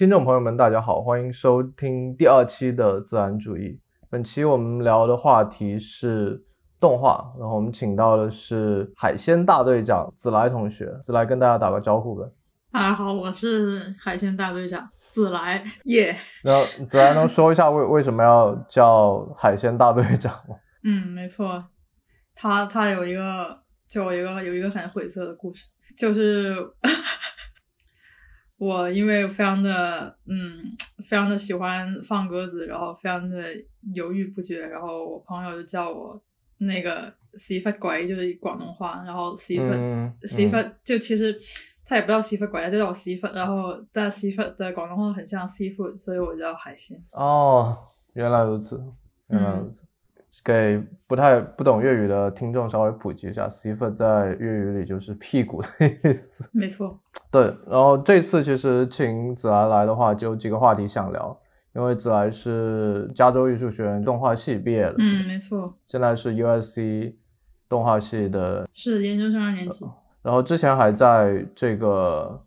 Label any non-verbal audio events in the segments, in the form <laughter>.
听众朋友们，大家好，欢迎收听第二期的自然主义。本期我们聊的话题是动画，然后我们请到的是海鲜大队长子来同学，子来跟大家打个招呼呗。大家好，我是海鲜大队长子来耶。<laughs> 然后子来能说一下为为什么要叫海鲜大队长吗？<laughs> 嗯，没错，他他有一个就有一个有一个很晦涩的故事，就是。我因为非常的嗯，非常的喜欢放鸽子，然后非常的犹豫不决，然后我朋友就叫我那个洗发鬼，就是广东话，然后洗发洗发就其实他也不叫洗发鬼，就叫我洗发，然后但洗发的广东话很像 seafood，所以我叫海鲜。哦，原来如此，原来如此。给不太不懂粤语的听众稍微普及一下 i f 在粤语里就是屁股的意思。<laughs> 没错。对，然后这次其实请子来来的话，就几个话题想聊，因为子来是加州艺术学院动画系毕业的，嗯，没错。现在是 USC 动画系的，是研究生二年级。然后之前还在这个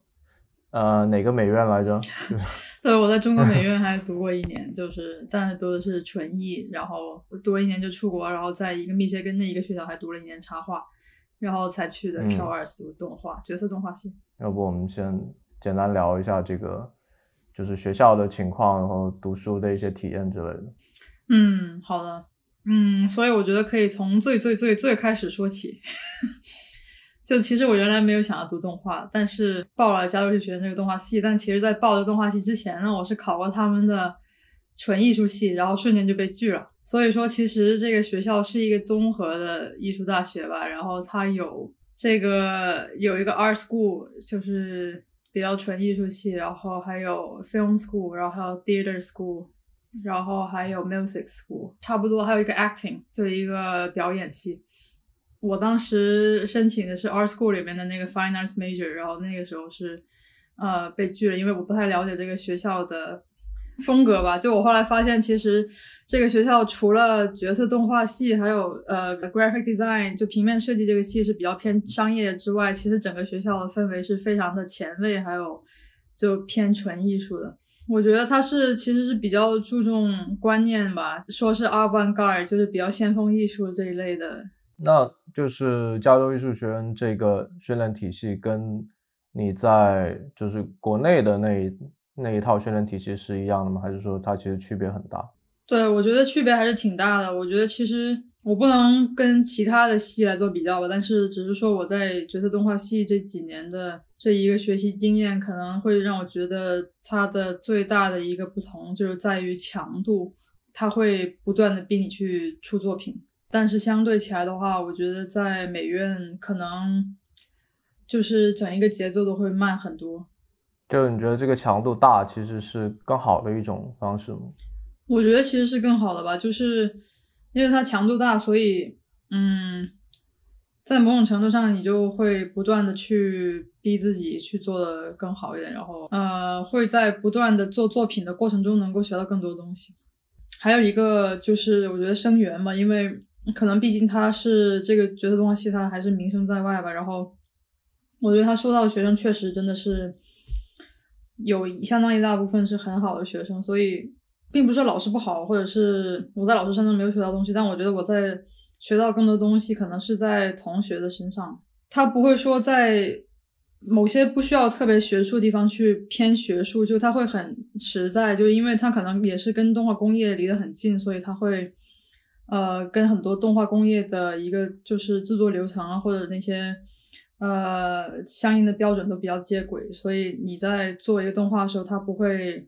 呃哪个美院来着？<laughs> 对，我在中国美院还读过一年，就是但是读的是纯艺，然后读了一年就出国，然后在一个密歇根的一个学校还读了一年插画，然后才去的 Q 二读动画角色动画系。要不我们先简单聊一下这个，就是学校的情况，然后读书的一些体验之类的。嗯，好的，嗯，所以我觉得可以从最最最最开始说起。就其实我原来没有想要读动画，但是报了加州艺术学院这个动画系。但其实，在报这动画系之前呢，我是考过他们的纯艺术系，然后瞬间就被拒了。所以说，其实这个学校是一个综合的艺术大学吧。然后它有这个有一个 art school，就是比较纯艺术系，然后还有 film school，然后还有 theater school，然后还有 music school，差不多还有一个 acting，就一个表演系。我当时申请的是 art school 里面的那个 fine arts major，然后那个时候是，呃，被拒了，因为我不太了解这个学校的风格吧。就我后来发现，其实这个学校除了角色动画系，还有呃 graphic design 就平面设计这个系是比较偏商业之外，其实整个学校的氛围是非常的前卫，还有就偏纯艺术的。我觉得它是其实是比较注重观念吧，说是 avant-garde，就是比较先锋艺术这一类的。那就是加州艺术学院这个训练体系，跟你在就是国内的那那一套训练体系是一样的吗？还是说它其实区别很大？对，我觉得区别还是挺大的。我觉得其实我不能跟其他的系来做比较吧，但是只是说我在角色动画系这几年的这一个学习经验，可能会让我觉得它的最大的一个不同就是在于强度，它会不断的逼你去出作品。但是相对起来的话，我觉得在美院可能就是整一个节奏都会慢很多。就你觉得这个强度大，其实是更好的一种方式吗？我觉得其实是更好的吧，就是因为它强度大，所以嗯，在某种程度上，你就会不断的去逼自己去做的更好一点，然后呃，会在不断的做作品的过程中能够学到更多东西。还有一个就是我觉得生源嘛，因为。可能毕竟他是这个角色动画系，他还是名声在外吧。然后，我觉得他收到的学生确实真的是有相当一大部分是很好的学生，所以并不是老师不好，或者是我在老师身上没有学到东西。但我觉得我在学到更多东西，可能是在同学的身上。他不会说在某些不需要特别学术的地方去偏学术，就他会很实在，就因为他可能也是跟动画工业离得很近，所以他会。呃，跟很多动画工业的一个就是制作流程啊，或者那些呃相应的标准都比较接轨，所以你在做一个动画的时候，它不会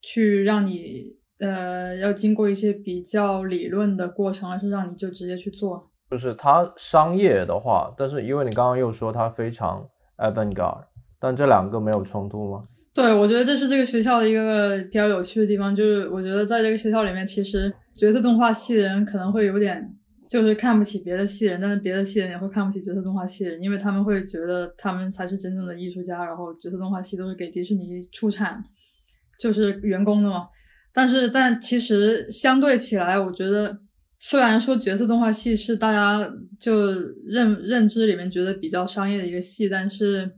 去让你呃要经过一些比较理论的过程，而是让你就直接去做。就是它商业的话，但是因为你刚刚又说它非常 avant-garde，但这两个没有冲突吗？对，我觉得这是这个学校的一个比较有趣的地方，就是我觉得在这个学校里面，其实角色动画系的人可能会有点就是看不起别的系人，但是别的系人也会看不起角色动画系人，因为他们会觉得他们才是真正的艺术家，然后角色动画系都是给迪士尼出产，就是员工的嘛。但是，但其实相对起来，我觉得虽然说角色动画系是大家就认认知里面觉得比较商业的一个系，但是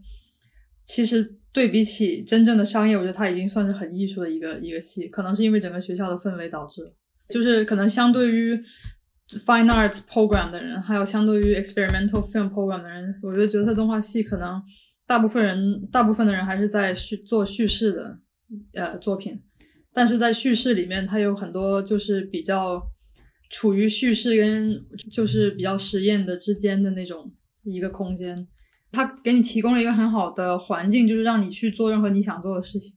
其实。对比起真正的商业，我觉得它已经算是很艺术的一个一个戏，可能是因为整个学校的氛围导致，就是可能相对于 fine arts program 的人，还有相对于 experimental film program 的人，我觉得角色动画系可能大部分人，大部分的人还是在叙做叙事的呃作品，但是在叙事里面，它有很多就是比较处于叙事跟就是比较实验的之间的那种一个空间。它给你提供了一个很好的环境，就是让你去做任何你想做的事情。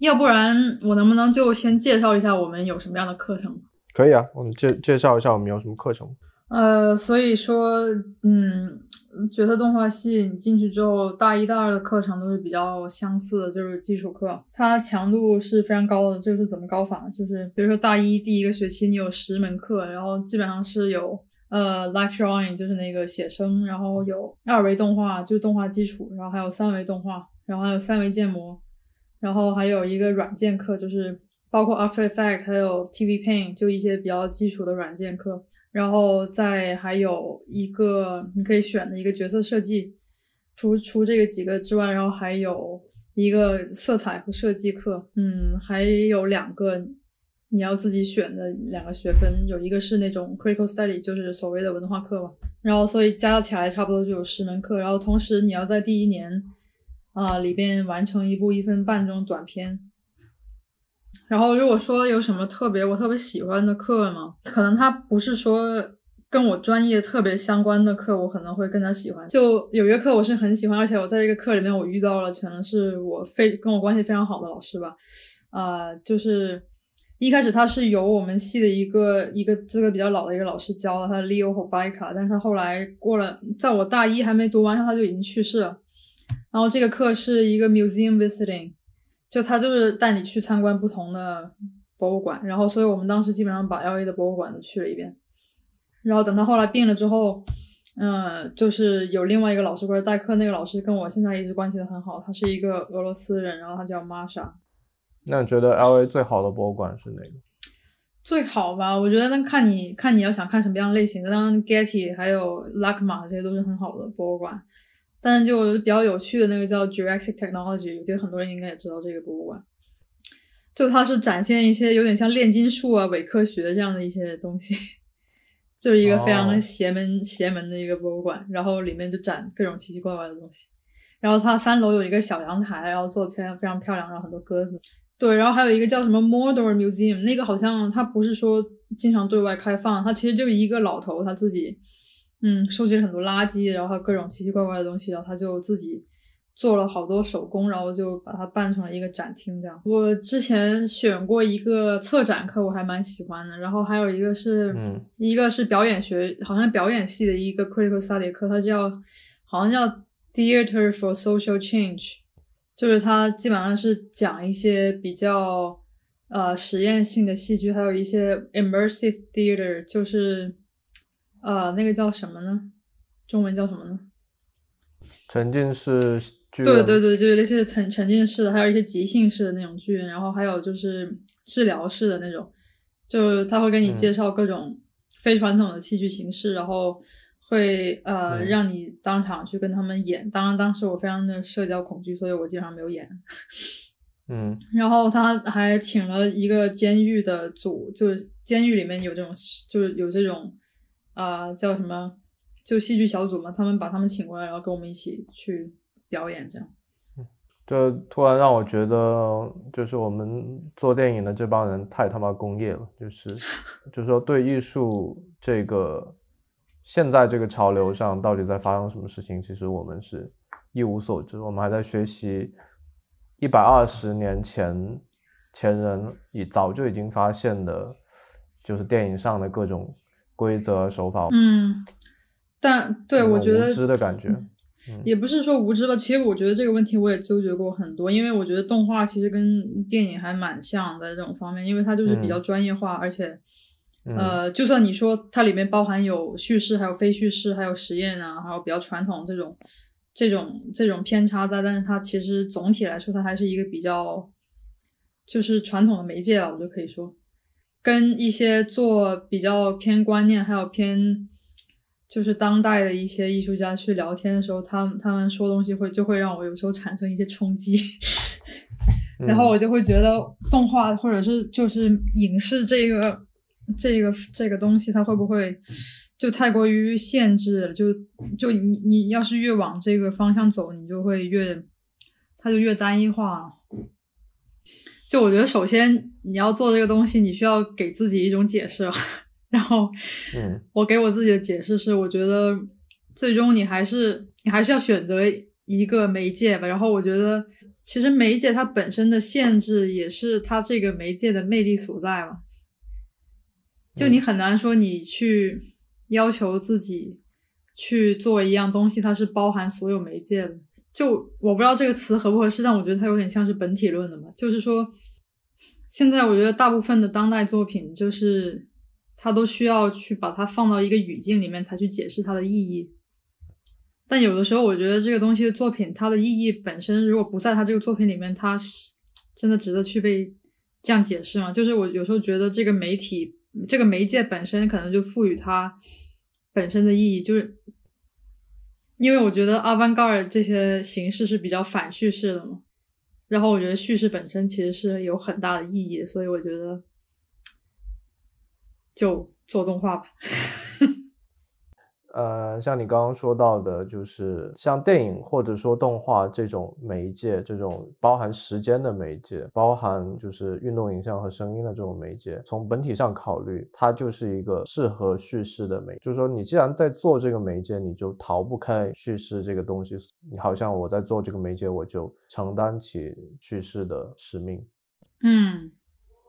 要不然，我能不能就先介绍一下我们有什么样的课程？可以啊，我们介介绍一下我们有什么课程。呃，所以说，嗯，角色动画系你进去之后，大一、大二的课程都是比较相似的，就是基础课，它强度是非常高的。就是怎么高法？就是比如说大一第一个学期你有十门课，然后基本上是有。呃，life drawing 就是那个写生，然后有二维动画，就是动画基础，然后还有三维动画，然后还有三维建模，然后还有一个软件课，就是包括 After Effects 还有 TV Paint，就一些比较基础的软件课，然后再还有一个你可以选的一个角色设计，除除这个几个之外，然后还有一个色彩和设计课，嗯，还有两个。你要自己选的两个学分，有一个是那种 critical study，就是所谓的文化课嘛。然后所以加起来差不多就有十门课。然后同时你要在第一年啊里边完成一部一分半钟短片。然后如果说有什么特别我特别喜欢的课嘛，可能它不是说跟我专业特别相关的课，我可能会更加喜欢。就有一课我是很喜欢，而且我在这个课里面我遇到了可能是我非跟我关系非常好的老师吧，啊，就是。一开始他是由我们系的一个一个资格比较老的一个老师教的，他 Leo Hobaika，但是他后来过了，在我大一还没读完他就已经去世了。然后这个课是一个 museum visiting，就他就是带你去参观不同的博物馆，然后所以我们当时基本上把 LA 的博物馆都去了一遍。然后等他后来病了之后，嗯，就是有另外一个老师过来代课，那个老师跟我现在一直关系的很好，他是一个俄罗斯人，然后他叫 Masha。那你觉得 L A 最好的博物馆是哪个？最好吧，我觉得那看你看你要想看什么样类型的，当然 Getty 还有 LACMA 这些都是很好的博物馆。但是就比较有趣的那个叫 Jurassic Technology，我觉得很多人应该也知道这个博物馆。就它是展现一些有点像炼金术啊、伪科学这样的一些东西，就是一个非常邪门邪门的一个博物馆。然后里面就展各种奇奇怪怪的东西。然后它三楼有一个小阳台，然后做的非常非常漂亮，然后很多鸽子。对，然后还有一个叫什么 Mordor Museum，那个好像他不是说经常对外开放，他其实就一个老头他自己，嗯，收集了很多垃圾，然后各种奇奇怪怪的东西，然后他就自己做了好多手工，然后就把它办成了一个展厅这样。我之前选过一个策展课，我还蛮喜欢的，然后还有一个是，嗯，一个是表演学，好像表演系的一个 Critical Study 课，它叫好像叫 Theater for Social Change。就是它基本上是讲一些比较呃实验性的戏剧，还有一些 immersive theater，就是呃那个叫什么呢？中文叫什么呢？沉浸式剧。对对对，就是那些沉沉浸式的，还有一些即兴式的那种剧，然后还有就是治疗式的那种，就他会给你介绍各种非传统的戏剧形式，然后。会呃让你当场去跟他们演，当然当时我非常的社交恐惧，所以我基本上没有演。<laughs> 嗯，然后他还请了一个监狱的组，就是监狱里面有这种，就是有这种啊叫什么，就戏剧小组嘛，他们把他们请过来，然后跟我们一起去表演，这样。这突然让我觉得，就是我们做电影的这帮人太他妈工业了，就是 <laughs> 就是说对艺术这个。现在这个潮流上到底在发生什么事情？其实我们是一无所知，我们还在学习一百二十年前前人已早就已经发现的，就是电影上的各种规则手法。嗯，但对我觉得无知的感觉，也不是说无知吧。其实我觉得这个问题我也纠结过很多，因为我觉得动画其实跟电影还蛮像的这种方面，因为它就是比较专业化，而且。呃，就算你说它里面包含有叙事，还有非叙事，还有实验啊，还有比较传统这种、这种、这种偏差在，但是它其实总体来说，它还是一个比较就是传统的媒介吧，我就可以说，跟一些做比较偏观念，还有偏就是当代的一些艺术家去聊天的时候，他们他们说东西会就会让我有时候产生一些冲击，<laughs> 然后我就会觉得动画或者是就是影视这个这个这个东西，它会不会就太过于限制了？就就你你要是越往这个方向走，你就会越它就越单一化。就我觉得，首先你要做这个东西，你需要给自己一种解释。<laughs> 然后，嗯，我给我自己的解释是，我觉得最终你还是你还是要选择一个媒介吧。然后我觉得，其实媒介它本身的限制也是它这个媒介的魅力所在嘛。就你很难说你去要求自己去做一样东西，它是包含所有媒介的。就我不知道这个词合不合适，但我觉得它有点像是本体论的嘛。就是说，现在我觉得大部分的当代作品就是。它都需要去把它放到一个语境里面才去解释它的意义，但有的时候我觉得这个东西的作品，它的意义本身如果不在它这个作品里面，它是真的值得去被这样解释吗？就是我有时候觉得这个媒体、这个媒介本身可能就赋予它本身的意义，就是因为我觉得阿凡高尔这些形式是比较反叙事的嘛，然后我觉得叙事本身其实是有很大的意义，所以我觉得。就做动画吧。<laughs> 呃，像你刚刚说到的，就是像电影或者说动画这种媒介，这种包含时间的媒介，包含就是运动影像和声音的这种媒介，从本体上考虑，它就是一个适合叙事的媒。就是说，你既然在做这个媒介，你就逃不开叙事这个东西。你好像我在做这个媒介，我就承担起叙事的使命。嗯。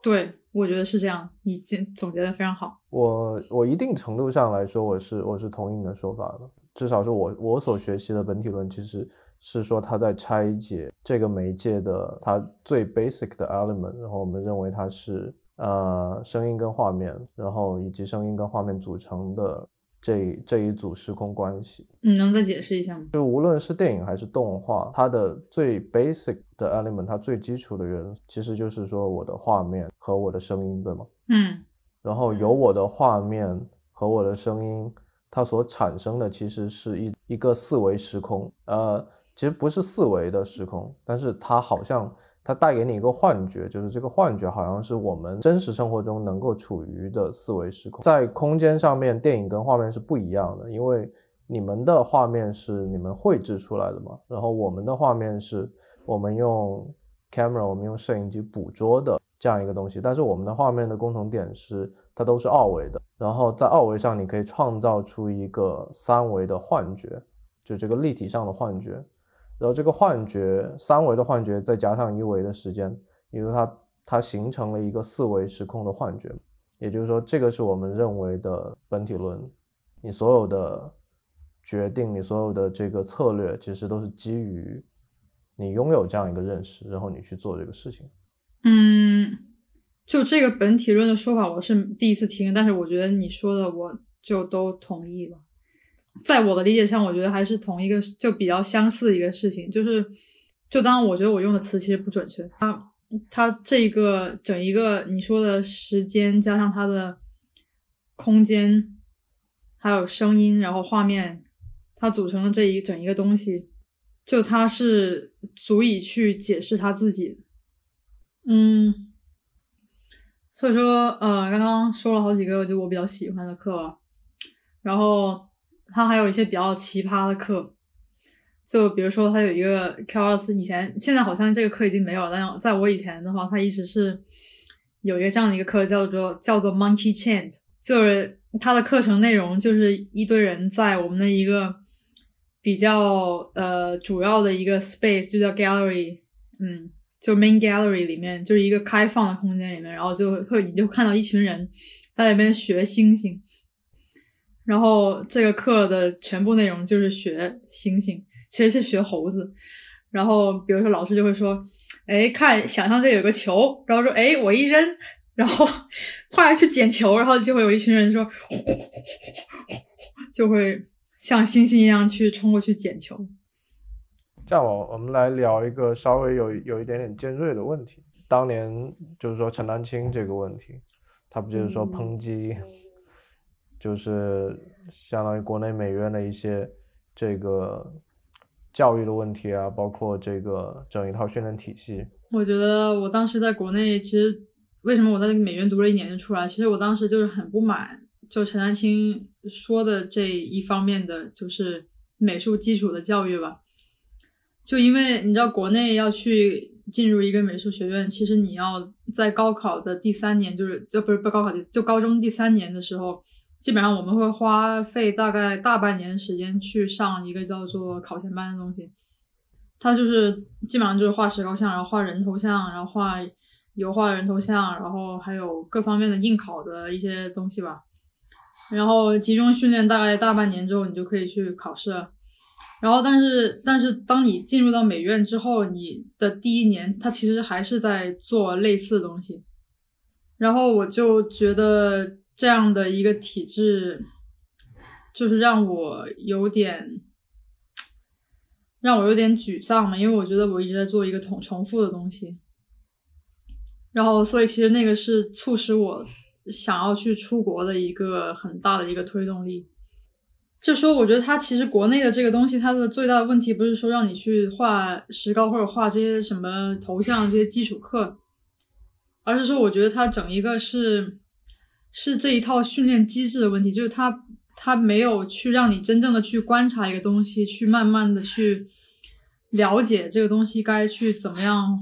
对，我觉得是这样。你总总结的非常好。我我一定程度上来说，我是我是同意你的说法的。至少是我我所学习的本体论，其实是说它在拆解这个媒介的它最 basic 的 element，然后我们认为它是呃声音跟画面，然后以及声音跟画面组成的。这这一组时空关系，你能再解释一下吗？就无论是电影还是动画，它的最 basic 的 element，它最基础的元素，其实就是说我的画面和我的声音，对吗？嗯。然后有我的画面和我的声音，它所产生的其实是一一个四维时空，呃，其实不是四维的时空，但是它好像。它带给你一个幻觉，就是这个幻觉好像是我们真实生活中能够处于的四维时空。在空间上面，电影跟画面是不一样的，因为你们的画面是你们绘制出来的嘛，然后我们的画面是我们用 camera，我们用摄影机捕捉的这样一个东西。但是我们的画面的共同点是，它都是二维的。然后在二维上，你可以创造出一个三维的幻觉，就这个立体上的幻觉。然后这个幻觉，三维的幻觉再加上一维的时间，因为它它形成了一个四维时空的幻觉。也就是说，这个是我们认为的本体论。你所有的决定，你所有的这个策略，其实都是基于你拥有这样一个认识，然后你去做这个事情。嗯，就这个本体论的说法，我是第一次听，但是我觉得你说的，我就都同意了。在我的理解上，我觉得还是同一个，就比较相似一个事情，就是，就当我觉得我用的词其实不准确，它它这一个整一个你说的时间加上它的空间，还有声音，然后画面，它组成的这一整一个东西，就它是足以去解释他自己，嗯，所以说，呃，刚刚说了好几个就我比较喜欢的课，然后。他还有一些比较奇葩的课，就比如说他有一个 K 二四，以前现在好像这个课已经没有了，但在我以前的话，他一直是有一个这样的一个课，叫做叫做 Monkey Chant，就是他的课程内容就是一堆人在我们的一个比较呃主要的一个 space，就叫 gallery，嗯，就 main gallery 里面就是一个开放的空间里面，然后就会你就看到一群人在那边学星星。然后这个课的全部内容就是学猩猩，其实是学猴子。然后比如说老师就会说：“哎，看，想象这有个球。”然后说：“哎，我一扔，然后 <laughs> 快来去捡球。”然后就会有一群人说：“ <laughs> 就会像猩猩一样去冲过去捡球。”这样，我我们来聊一个稍微有有一点点尖锐的问题。当年就是说陈丹青这个问题，他不就是说抨击？就是相当于国内美院的一些这个教育的问题啊，包括这个整一套训练体系。我觉得我当时在国内，其实为什么我在那个美院读了一年就出来？其实我当时就是很不满，就陈丹青说的这一方面的，就是美术基础的教育吧。就因为你知道，国内要去进入一个美术学院，其实你要在高考的第三年，就是就不是不高考，就高中第三年的时候，基本上我们会花费大概大半年时间去上一个叫做考前班的东西。它就是基本上就是画石膏像，然后画人头像，然后画油画人头像，然后还有各方面的应考的一些东西吧。然后集中训练大概大半年之后，你就可以去考试了。然后，但是但是当你进入到美院之后，你的第一年他其实还是在做类似的东西。然后我就觉得这样的一个体制，就是让我有点。让我有点沮丧嘛，因为我觉得我一直在做一个重重复的东西，然后所以其实那个是促使我想要去出国的一个很大的一个推动力。就说我觉得它其实国内的这个东西，它的最大的问题不是说让你去画石膏或者画这些什么头像这些基础课，而是说我觉得它整一个是是这一套训练机制的问题，就是它。他没有去让你真正的去观察一个东西，去慢慢的去了解这个东西该去怎么样，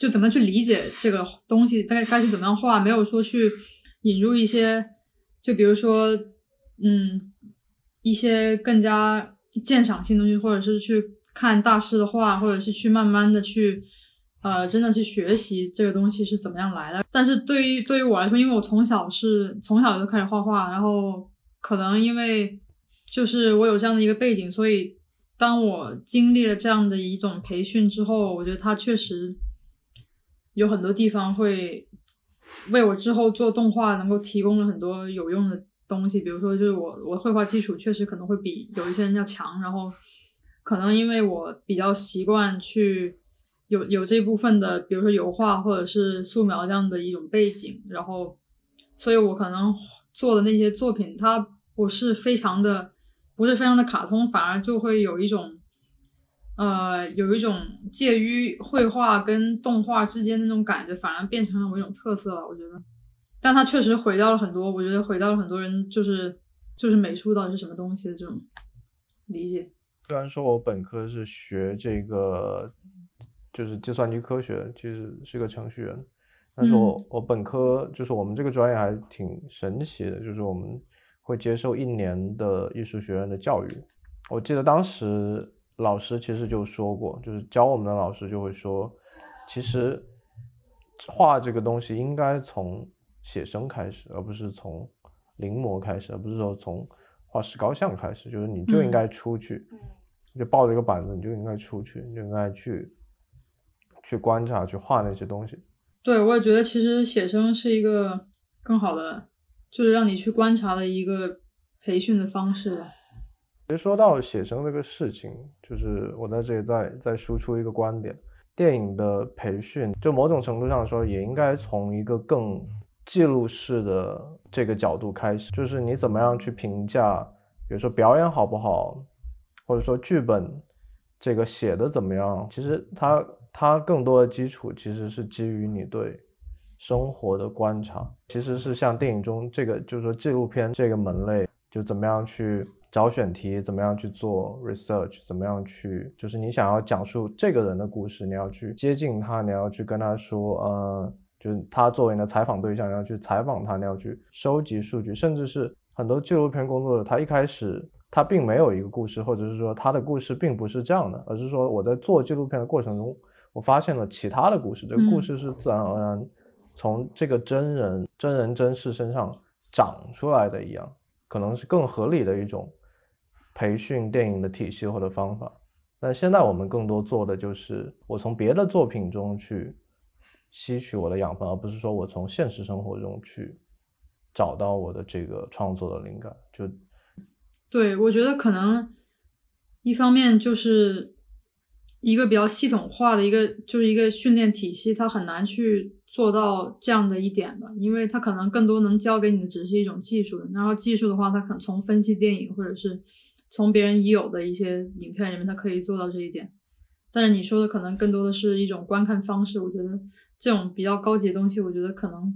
就怎么去理解这个东西，该该去怎么样画。没有说去引入一些，就比如说，嗯，一些更加鉴赏性东西，或者是去看大师的画，或者是去慢慢的去，呃，真的去学习这个东西是怎么样来的。但是对于对于我来说，因为我从小是从小就开始画画，然后。可能因为就是我有这样的一个背景，所以当我经历了这样的一种培训之后，我觉得它确实有很多地方会为我之后做动画能够提供了很多有用的东西。比如说，就是我我绘画基础确实可能会比有一些人要强，然后可能因为我比较习惯去有有这部分的，比如说油画或者是素描这样的一种背景，然后所以我可能。做的那些作品，它不是非常的，不是非常的卡通，反而就会有一种，呃，有一种介于绘画跟动画之间的那种感觉，反而变成了我一种特色了。我觉得，但它确实毁掉了很多，我觉得毁掉了很多人，就是就是美术到底是什么东西的这种理解。虽然说我本科是学这个，就是计算机科学，其实是个程序员。但是我我本科就是我们这个专业还挺神奇的，就是我们会接受一年的艺术学院的教育。我记得当时老师其实就说过，就是教我们的老师就会说，其实画这个东西应该从写生开始，而不是从临摹开始，而不是说从画石膏像开始，就是你就应该出去，就抱着一个板子，你就应该出去，你就应该去去观察，去画那些东西。对，我也觉得其实写生是一个更好的，就是让你去观察的一个培训的方式。其实说到写生这个事情，就是我在这里再再输出一个观点：电影的培训，就某种程度上说，也应该从一个更记录式的这个角度开始，就是你怎么样去评价，比如说表演好不好，或者说剧本这个写的怎么样，其实它。它更多的基础其实是基于你对生活的观察，其实是像电影中这个，就是说纪录片这个门类，就怎么样去找选题，怎么样去做 research，怎么样去，就是你想要讲述这个人的故事，你要去接近他，你要去跟他说，呃，就是他作为你的采访对象，你要去采访他，你要去收集数据，甚至是很多纪录片工作者，他一开始他并没有一个故事，或者是说他的故事并不是这样的，而是说我在做纪录片的过程中。我发现了其他的故事，这个故事是自然而然从这个真人真人真事身上长出来的一样，可能是更合理的一种培训电影的体系或者方法。但现在我们更多做的就是我从别的作品中去吸取我的养分，而不是说我从现实生活中去找到我的这个创作的灵感。就对我觉得可能一方面就是。一个比较系统化的一个就是一个训练体系，它很难去做到这样的一点吧，因为他可能更多能教给你的只是一种技术，然后技术的话，他可能从分析电影或者是从别人已有的一些影片里面，他可以做到这一点。但是你说的可能更多的是一种观看方式，我觉得这种比较高级的东西，我觉得可能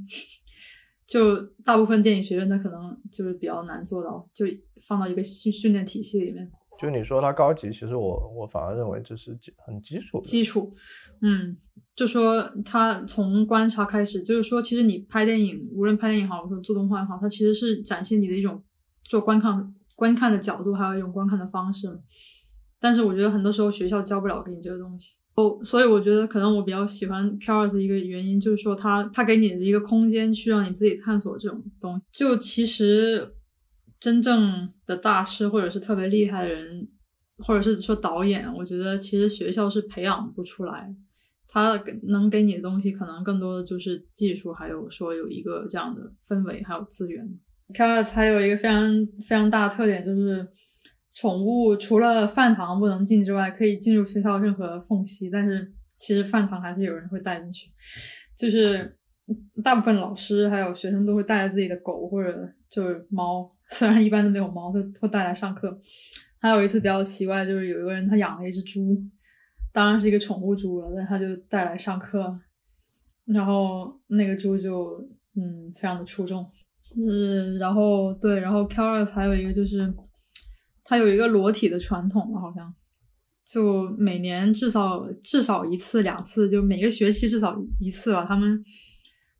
就大部分电影学院它可能就是比较难做到，就放到一个训训练体系里面。就你说它高级，其实我我反而认为这是基很基础的基础，嗯，就说他从观察开始，就是说，其实你拍电影，无论拍电影好，或者做动画也好，它其实是展现你的一种做观看观看的角度，还有一种观看的方式。但是我觉得很多时候学校教不了给你这个东西哦，所以我觉得可能我比较喜欢 Keras 一个原因就是说，他他给你的一个空间去让你自己探索这种东西。就其实。真正的大师，或者是特别厉害的人，或者是说导演，我觉得其实学校是培养不出来。他能给你的东西，可能更多的就是技术，还有说有一个这样的氛围，还有资源。Kars 还有一个非常非常大的特点，就是宠物除了饭堂不能进之外，可以进入学校任何缝隙。但是其实饭堂还是有人会带进去，就是大部分老师还有学生都会带着自己的狗或者就是猫。<laughs> 虽然一般都没有猫，都会带来上课。还有一次比较奇怪，就是有一个人他养了一只猪，当然是一个宠物猪了，但他就带来上课，然后那个猪就嗯非常的出众，嗯，然后对，然后 k a r a s 还有一个就是他有一个裸体的传统，好像就每年至少至少一次两次，就每个学期至少一次吧，他们。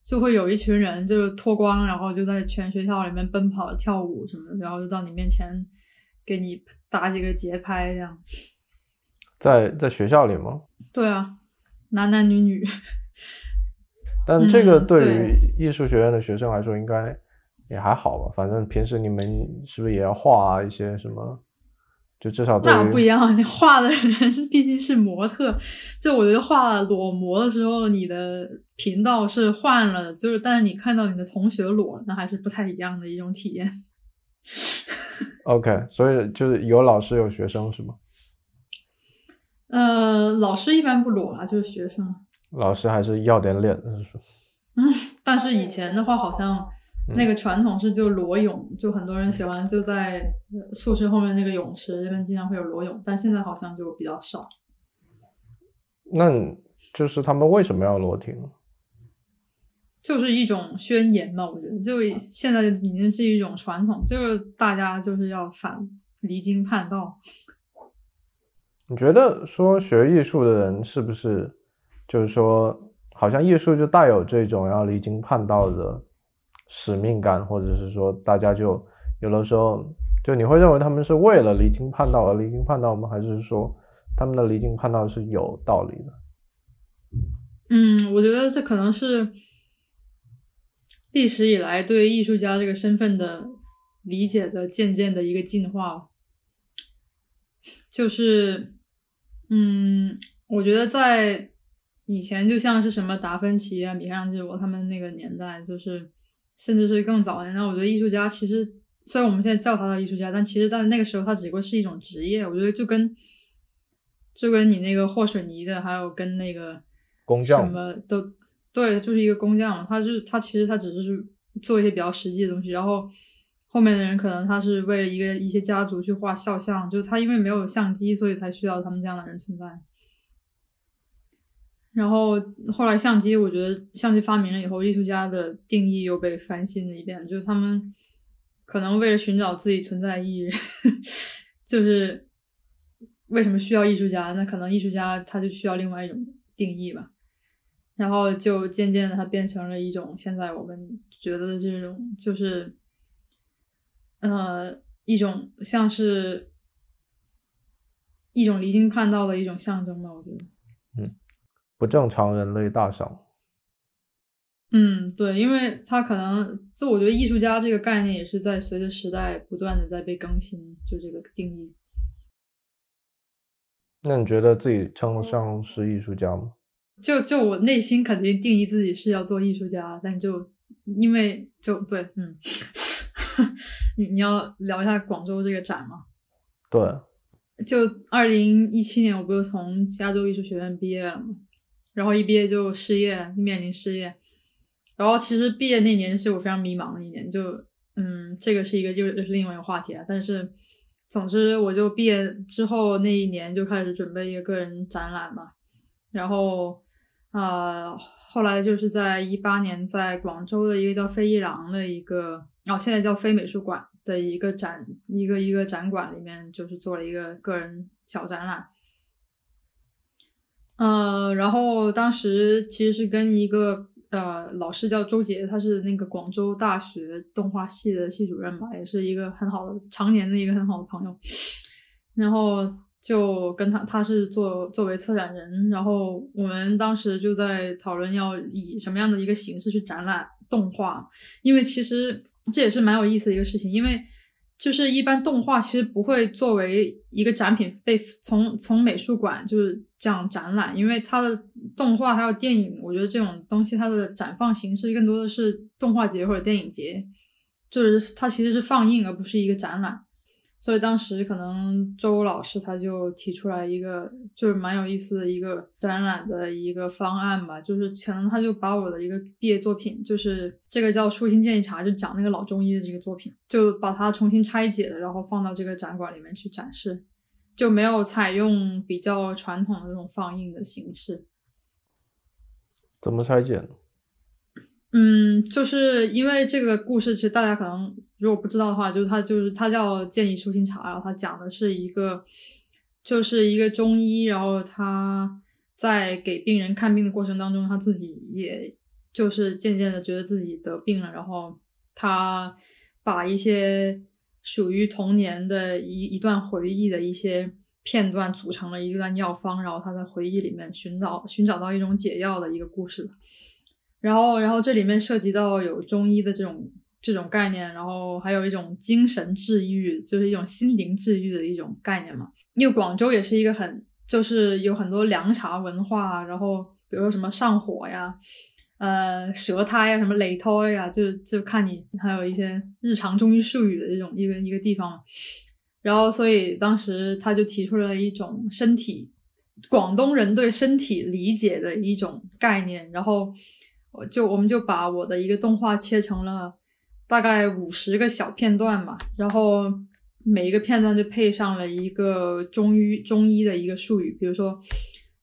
就会有一群人，就是脱光，然后就在全学校里面奔跑、跳舞什么的，然后就到你面前给你打几个节拍，这样。在在学校里吗？对啊，男男女女。<laughs> 但这个对于艺术学院的学生来说，应该也还好吧？反正平时你们是不是也要画一些什么？就至少那不一样，你画的人毕竟是模特。就我觉得画裸模的时候，你的频道是换了，就是但是你看到你的同学裸，那还是不太一样的一种体验。OK，所以就是有老师有学生是吗？呃，老师一般不裸啊，就是学生。老师还是要点脸的是嗯，<laughs> 但是以前的话好像。那个传统是就裸泳，就很多人喜欢就在宿舍后面那个泳池那边经常会有裸泳，但现在好像就比较少。那就是他们为什么要裸体呢？就是一种宣言嘛，我觉得就现在就已经是一种传统，就是大家就是要反离经叛道。<laughs> 你觉得说学艺术的人是不是就是说，好像艺术就带有这种要离经叛道的？使命感，或者是说，大家就有的时候，就你会认为他们是为了离经叛道而离经叛道吗？还是说他们的离经叛道是有道理的？嗯，我觉得这可能是历史以来对艺术家这个身份的理解的渐渐的一个进化。就是，嗯，我觉得在以前，就像是什么达芬奇啊、米开朗基罗他们那个年代，就是。甚至是更早一点，那我觉得艺术家其实虽然我们现在叫他的艺术家，但其实在那个时候他只不过是一种职业。我觉得就跟就跟你那个和水泥的，还有跟那个工匠什么都对，就是一个工匠。他是他其实他只是做一些比较实际的东西，然后后面的人可能他是为了一个一些家族去画肖像，就是他因为没有相机，所以才需要他们这样的人存在。然后后来相机，我觉得相机发明了以后，艺术家的定义又被翻新了一遍。就是他们可能为了寻找自己存在意义，<laughs> 就是为什么需要艺术家？那可能艺术家他就需要另外一种定义吧。然后就渐渐的，它变成了一种现在我们觉得的这种，就是呃一种像是一种离经叛道的一种象征吧。我觉得，嗯。不正常人类大赏。嗯，对，因为他可能就我觉得艺术家这个概念也是在随着时代不断的在被更新，就这个定义。那你觉得自己称得上是艺术家吗？就就我内心肯定定义自己是要做艺术家，但就因为就对，嗯，<laughs> 你你要聊一下广州这个展吗？对，就二零一七年，我不是从加州艺术学院毕业了吗？然后一毕业就失业，面临失业。然后其实毕业那年是我非常迷茫的一年，就嗯，这个是一个又又是另外一个话题了。但是总之，我就毕业之后那一年就开始准备一个个人展览嘛。然后啊，后来就是在一八年在广州的一个叫飞一郎的一个哦，现在叫飞美术馆的一个展一个一个展馆里面，就是做了一个个人小展览。呃，然后当时其实是跟一个呃老师叫周杰，他是那个广州大学动画系的系主任吧，也是一个很好的常年的一个很好的朋友。然后就跟他，他是作作为策展人，然后我们当时就在讨论要以什么样的一个形式去展览动画，因为其实这也是蛮有意思的一个事情，因为。就是一般动画其实不会作为一个展品被从从美术馆就是这样展览，因为它的动画还有电影，我觉得这种东西它的展放形式更多的是动画节或者电影节，就是它其实是放映而不是一个展览。所以当时可能周老师他就提出来一个就是蛮有意思的一个展览的一个方案吧，就是可能他就把我的一个毕业作品，就是这个叫《初心建议茶》，就讲那个老中医的这个作品，就把它重新拆解了，然后放到这个展馆里面去展示，就没有采用比较传统的这种放映的形式。怎么拆解呢？嗯，就是因为这个故事，其实大家可能如果不知道的话，就是它就是它叫建议舒心茶，然后它讲的是一个，就是一个中医，然后他在给病人看病的过程当中，他自己也就是渐渐的觉得自己得病了，然后他把一些属于童年的一一段回忆的一些片段组成了一段药方，然后他在回忆里面寻找寻找到一种解药的一个故事。然后，然后这里面涉及到有中医的这种这种概念，然后还有一种精神治愈，就是一种心灵治愈的一种概念嘛。因为广州也是一个很，就是有很多凉茶文化，然后比如说什么上火呀，呃，舌苔呀，什么擂胎呀，就就看你还有一些日常中医术语的这种一个一个地方嘛。然后，所以当时他就提出了一种身体，广东人对身体理解的一种概念，然后。我就我们就把我的一个动画切成了大概五十个小片段吧，然后每一个片段就配上了一个中医中医的一个术语，比如说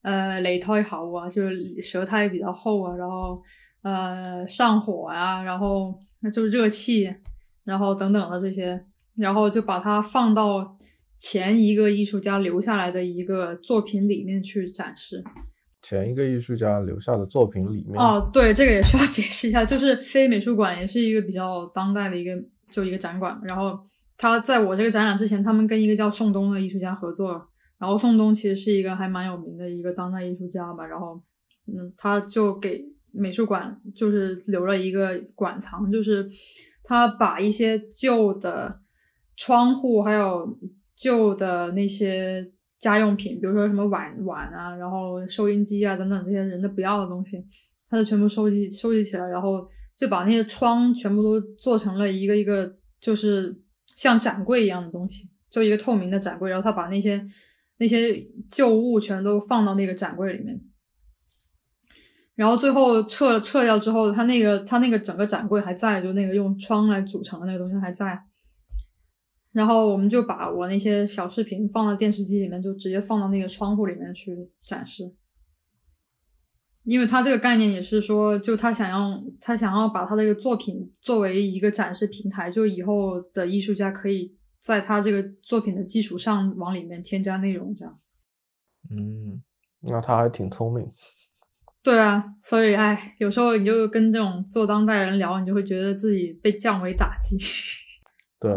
呃擂胎好啊，就是舌苔比较厚啊，然后呃上火啊，然后那就热气，然后等等的这些，然后就把它放到前一个艺术家留下来的一个作品里面去展示。前一个艺术家留下的作品里面哦，对，这个也需要解释一下，就是非美术馆也是一个比较当代的一个就一个展馆，然后他在我这个展览之前，他们跟一个叫宋冬的艺术家合作，然后宋冬其实是一个还蛮有名的一个当代艺术家吧，然后嗯，他就给美术馆就是留了一个馆藏，就是他把一些旧的窗户还有旧的那些。家用品，比如说什么碗碗啊，然后收音机啊等等这些人的不要的东西，他就全部收集收集起来，然后就把那些窗全部都做成了一个一个，就是像展柜一样的东西，就一个透明的展柜，然后他把那些那些旧物全都放到那个展柜里面，然后最后撤撤掉之后，他那个他那个整个展柜还在，就那个用窗来组成的那个东西还在。然后我们就把我那些小视频放到电视机里面，就直接放到那个窗户里面去展示。因为他这个概念也是说，就他想要他想要把他这个作品作为一个展示平台，就以后的艺术家可以在他这个作品的基础上往里面添加内容，这样。嗯，那他还挺聪明。<laughs> 对啊，所以哎，有时候你就跟这种做当代人聊，你就会觉得自己被降维打击。<laughs> 对。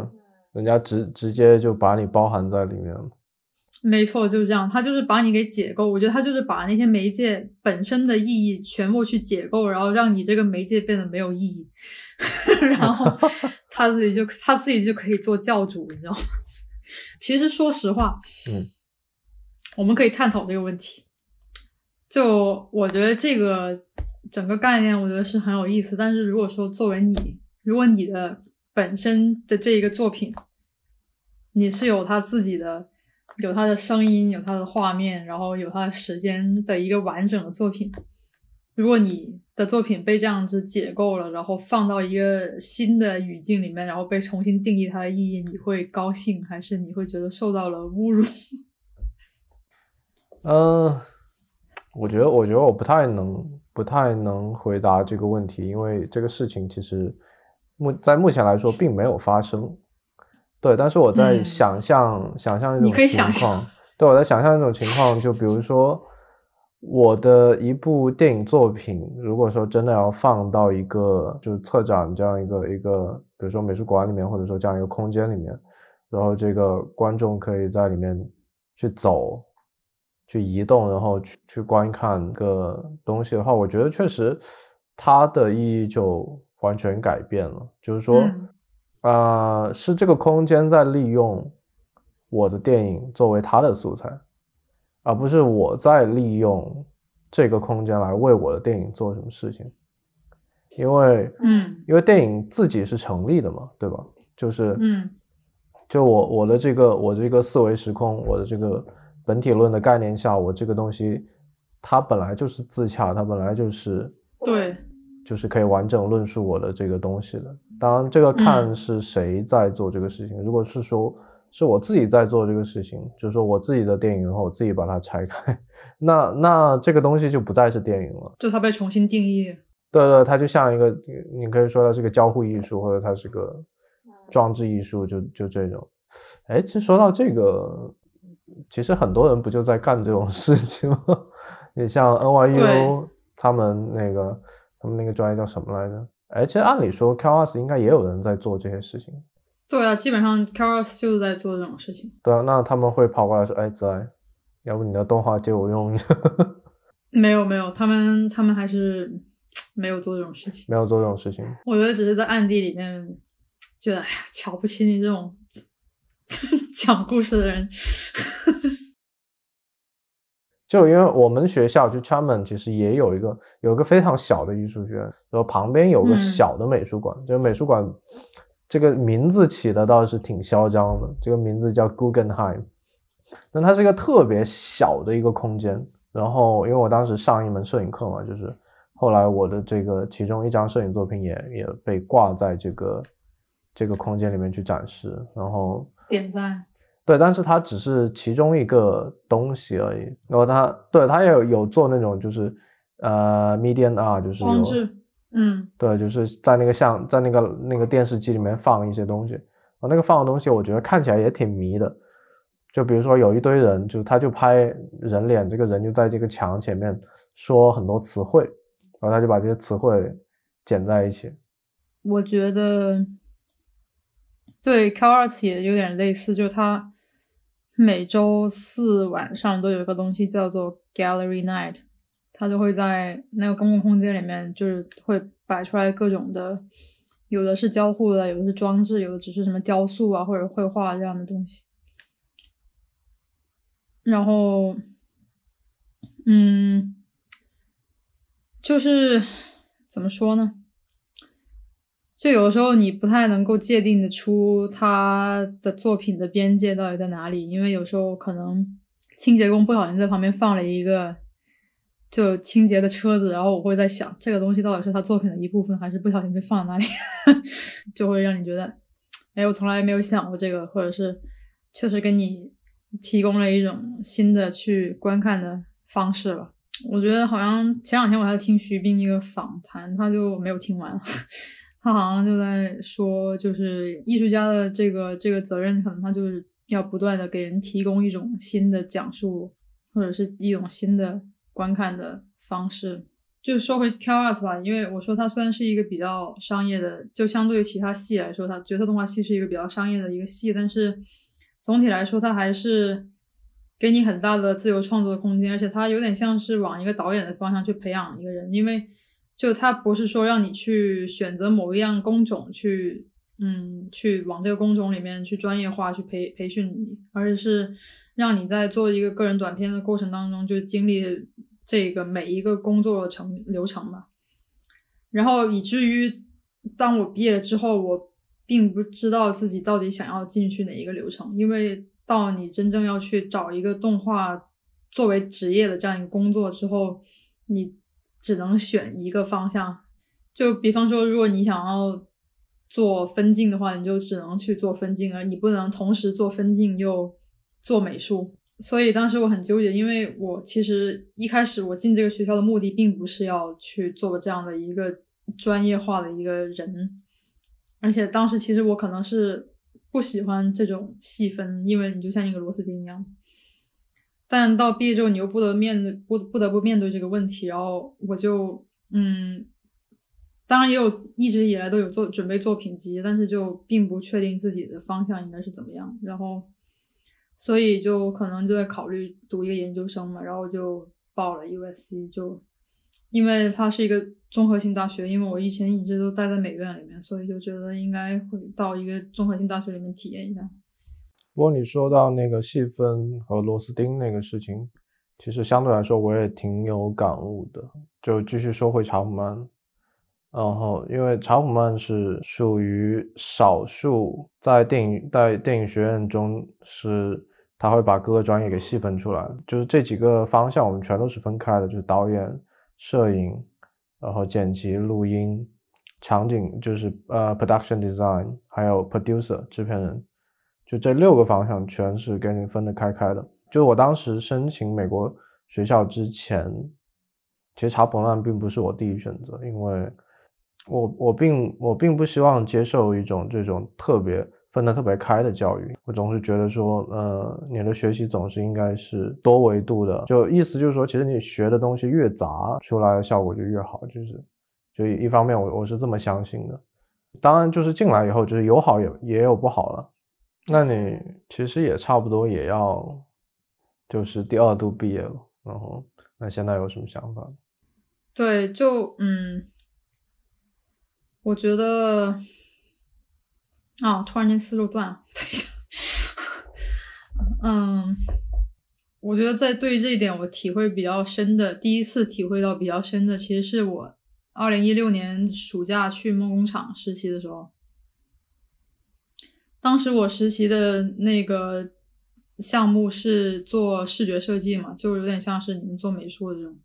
人家直直接就把你包含在里面了，<tsk> 没错，就是这样。他就是把你给解构，我觉得他就是把那些媒介本身的意义全部去解构，然后让你这个媒介变得没有意义，<laughs> 然后 <laughs> 他自己就他自己就可以做教主，你知道吗？<laughs> 其实说实话，嗯，我们可以探讨这个问题。就我觉得这个整个概念，我觉得是很有意思。但是如果说作为你，如果你的本身的这一个作品，你是有他自己的，有他的声音，有他的画面，然后有他的时间的一个完整的作品。如果你的作品被这样子解构了，然后放到一个新的语境里面，然后被重新定义它的意义，你会高兴还是你会觉得受到了侮辱？嗯，<laughs> 我觉得，我觉得我不太能，不太能回答这个问题，因为这个事情其实目在目前来说并没有发生。对，但是我在想象，想象一种情况。对，我在想象一种情况，就比如说。我的一部电影作品，如果说真的要放到一个就是策展这样一个一个，比如说美术馆里面，或者说这样一个空间里面，然后这个观众可以在里面去走、去移动，然后去去观看个东西的话，我觉得确实它的意义就完全改变了。就是说，啊，是这个空间在利用我的电影作为它的素材。而不是我在利用这个空间来为我的电影做什么事情，因为，嗯，因为电影自己是成立的嘛，对吧？就是，嗯，就我我的这个我这个四维时空，我的这个本体论的概念下，我这个东西它本来就是自洽，它本来就是对，就是可以完整论述我的这个东西的。当然，这个看是谁在做这个事情。如果是说。是我自己在做这个事情，就是说我自己的电影，然后我自己把它拆开，那那这个东西就不再是电影了，就它被重新定义。对对，它就像一个，你可以说它是个交互艺术，或者它是个装置艺术，就就这种。哎，其实说到这个，其实很多人不就在干这种事情吗？<laughs> 你像 NYU <laughs> 他们那个，他们那个专业叫什么来着？哎，其实按理说 a l s 应该也有人在做这些事情。对啊，基本上 r o s 就是在做这种事情。对啊，那他们会跑过来说：“哎，子爱，要不你的动画借我用一下？” <laughs> 没有没有，他们他们还是没有做这种事情。没有做这种事情。我觉得只是在暗地里面觉得，哎呀，瞧不起你这种 <laughs> 讲故事的人。就因为我们学校就 Chapman 其实也有一个有一个非常小的艺术学院，然后旁边有个小的美术馆，就美术馆。这个名字起的倒是挺嚣张的，这个名字叫 Guggenheim，那它是一个特别小的一个空间。然后，因为我当时上一门摄影课嘛，就是后来我的这个其中一张摄影作品也也被挂在这个这个空间里面去展示。然后点赞，对，但是它只是其中一个东西而已。然后它对它也有有做那种就是呃 median art，就是。嗯，对，就是在那个像在那个那个电视机里面放一些东西，啊，那个放的东西我觉得看起来也挺迷的，就比如说有一堆人，就他就拍人脸，这个人就在这个墙前面说很多词汇，然后他就把这些词汇剪在一起。我觉得对 a r s 也有点类似，就他每周四晚上都有一个东西叫做 Gallery Night。他就会在那个公共空间里面，就是会摆出来各种的，有的是交互的，有的是装置，有的只是什么雕塑啊或者绘画这样的东西。然后，嗯，就是怎么说呢？就有的时候你不太能够界定的出他的作品的边界到底在哪里，因为有时候可能清洁工不小心在旁边放了一个。就清洁的车子，然后我会在想，这个东西到底是他作品的一部分，还是不小心被放在那里，<laughs> 就会让你觉得，哎，我从来没有想过这个，或者是确实给你提供了一种新的去观看的方式吧。我觉得好像前两天我还在听徐冰一个访谈，他就没有听完，他好像就在说，就是艺术家的这个这个责任，可能他就是要不断的给人提供一种新的讲述，或者是一种新的。观看的方式，就说回 Q Art 吧，因为我说它虽然是一个比较商业的，就相对于其他系来说，它角色动画系是一个比较商业的一个系，但是总体来说，它还是给你很大的自由创作的空间，而且它有点像是往一个导演的方向去培养一个人，因为就它不是说让你去选择某一样工种去，嗯，去往这个工种里面去专业化去培培训你，而是。让你在做一个个人短片的过程当中，就经历这个每一个工作程流程嘛，然后以至于当我毕业之后，我并不知道自己到底想要进去哪一个流程，因为到你真正要去找一个动画作为职业的这样一个工作之后，你只能选一个方向。就比方说，如果你想要做分镜的话，你就只能去做分镜，而你不能同时做分镜又做美术。所以当时我很纠结，因为我其实一开始我进这个学校的目的并不是要去做这样的一个专业化的一个人，而且当时其实我可能是不喜欢这种细分，因为你就像一个螺丝钉一样。但到毕业之后，你又不得面对不不得不面对这个问题，然后我就嗯。当然也有一直以来都有做准备作品集，但是就并不确定自己的方向应该是怎么样，然后所以就可能就在考虑读一个研究生嘛，然后就报了 USC，就因为它是一个综合性大学，因为我以前一直都待在美院里面，所以就觉得应该会到一个综合性大学里面体验一下。不过你说到那个细分和螺丝钉那个事情，其实相对来说我也挺有感悟的。就继续说回查普曼。然后，因为查普曼是属于少数在电影在电影学院中是他会把各个专业给细分出来，就是这几个方向我们全都是分开的，就是导演、摄影，然后剪辑、录音、场景，就是呃 production design，还有 producer 制片人，就这六个方向全是给你分得开开的。就我当时申请美国学校之前，其实查普曼并不是我第一选择，因为。我我并我并不希望接受一种这种特别分得特别开的教育。我总是觉得说，呃，你的学习总是应该是多维度的。就意思就是说，其实你学的东西越杂，出来的效果就越好。就是，就一方面，我我是这么相信的。当然，就是进来以后，就是有好也也有不好了。那你其实也差不多也要就是第二度毕业了。然后，那现在有什么想法？对，就嗯。我觉得，啊，突然间思路断了。等一下，嗯，我觉得在对这一点，我体会比较深的，第一次体会到比较深的，其实是我二零一六年暑假去梦工厂实习的时候。当时我实习的那个项目是做视觉设计嘛，就有点像是你们做美术的这种。